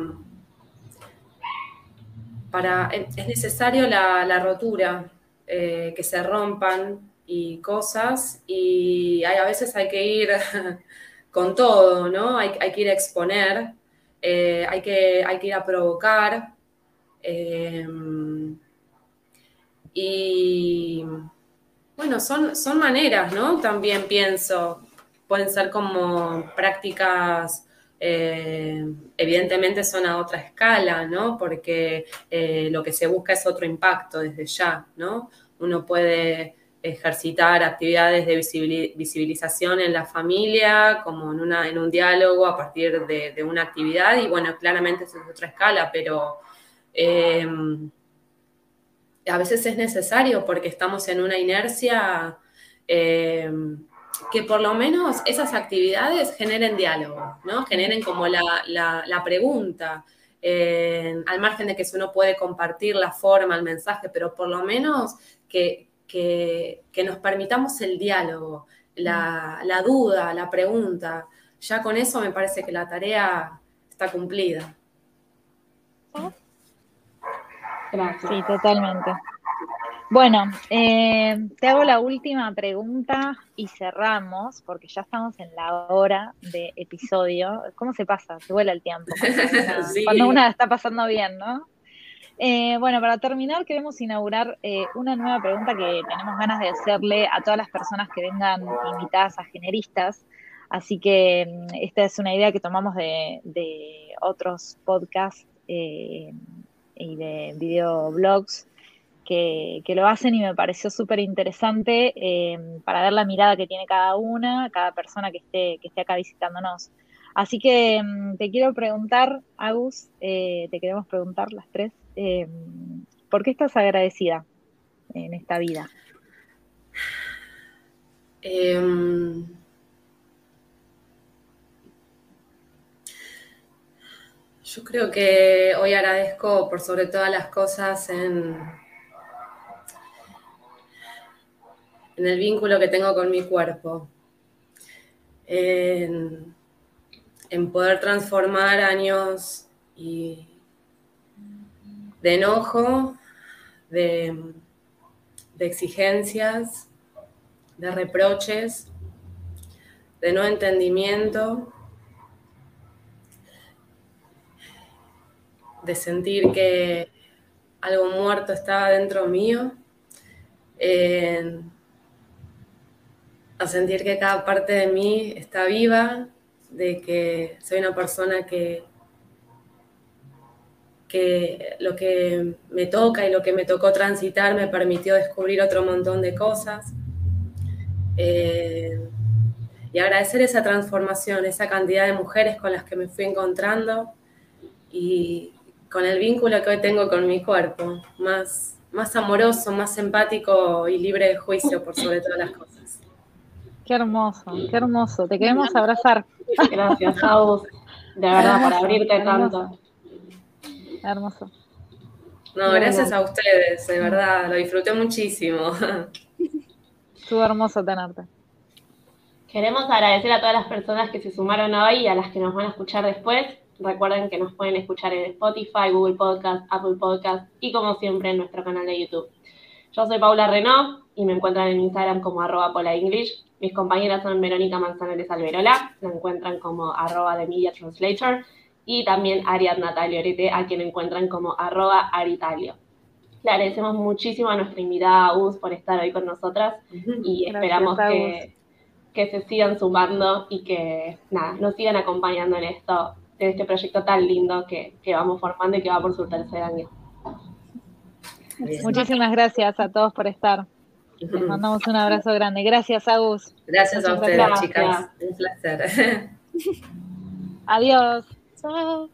Speaker 3: para es necesario la rotura, eh, que se rompan y cosas, y hay, a veces hay que ir *laughs* con todo, ¿no? Hay, que ir a exponer, eh, hay, que, hay que ir a provocar. Eh, y bueno, son, son maneras, ¿no? También pienso, pueden ser como prácticas evidentemente son a otra escala, ¿no? Porque lo que se busca es otro impacto desde ya, ¿no? uno puede ejercitar actividades de visibilización en la familia, como en, una, en un diálogo a partir de, una actividad, y bueno, claramente eso es otra escala, pero em, a veces es necesario porque estamos en una inercia em, que por lo menos esas actividades generen diálogo, ¿no? Generen como la, pregunta. al margen de que uno puede compartir la forma, el mensaje, pero por lo menos que, nos permitamos el diálogo, la, duda, la pregunta. Ya con eso me parece que la tarea está cumplida.
Speaker 1: Gracias. Sí, totalmente. Bueno, eh, te hago la última pregunta y cerramos, porque ya estamos en la hora de episodio. ¿Cómo se pasa? Se vuela el tiempo. *laughs* Cuando una está pasando bien, ¿no? Eh, bueno, para terminar, queremos inaugurar eh, una nueva pregunta que tenemos ganas de hacerle a todas las personas que vengan invitadas a generistas. Así que mm, esta es una idea que tomamos de, otros podcasts eh, y de videoblogs que, lo hacen y me pareció súper interesante para ver la mirada que tiene cada una, cada persona que esté, que esté acá visitándonos. Así que mm, te quiero preguntar, Agus, te queremos preguntar las tres, Em, ¿por qué estás agradecida en esta vida?
Speaker 3: Em, yo creo que hoy agradezco por sobre todas las cosas en, en el vínculo que tengo con mi cuerpo, en, poder transformar años y de enojo, de, exigencias, de reproches, de no entendimiento, de sentir que algo muerto estaba dentro mío, a sentir que cada parte de mí está viva, de que soy una persona que que lo que me toca y lo que me tocó transitar me permitió descubrir otro montón de cosas. Eh, y agradecer esa transformación, esa cantidad de mujeres con las que me fui encontrando y con el vínculo que hoy tengo con mi cuerpo, más, más amoroso, más empático y libre de juicio por sobre todas las cosas.
Speaker 1: Qué hermoso, qué hermoso. Te queremos abrazar.
Speaker 2: Gracias, Jaus, de verdad, por abrirte tanto.
Speaker 1: Hermoso.
Speaker 3: No, gracias a ustedes, de verdad, lo disfruté muchísimo.
Speaker 1: Estuvo hermoso tenerte.
Speaker 2: Queremos agradecer a todas las personas que se sumaron hoy y a las que nos van a escuchar después. Recuerden que nos pueden escuchar en Spotify, Google Podcast, Apple Podcast y como siempre en nuestro canal de YouTube. Yo soy Paula Renault y me encuentran en Instagram como arroba English. Mis compañeras son Verónica Manzanares Alberola, la encuentran como arroba de Media Translator y también Ariadna Orete, a quien encuentran como arroba Aritalio. Le agradecemos muchísimo a nuestra invitada Us por estar hoy con nosotras y esperamos que, que, se sigan sumando y que nada, nos sigan acompañando en esto, en este proyecto tan lindo que, que vamos formando y que va por su tercer año.
Speaker 1: Muchísimas gracias a todos por estar. Les mandamos un abrazo grande. Gracias, Agus.
Speaker 3: Gracias a ustedes, chicas. Un placer.
Speaker 1: Adiós.
Speaker 4: Ciao.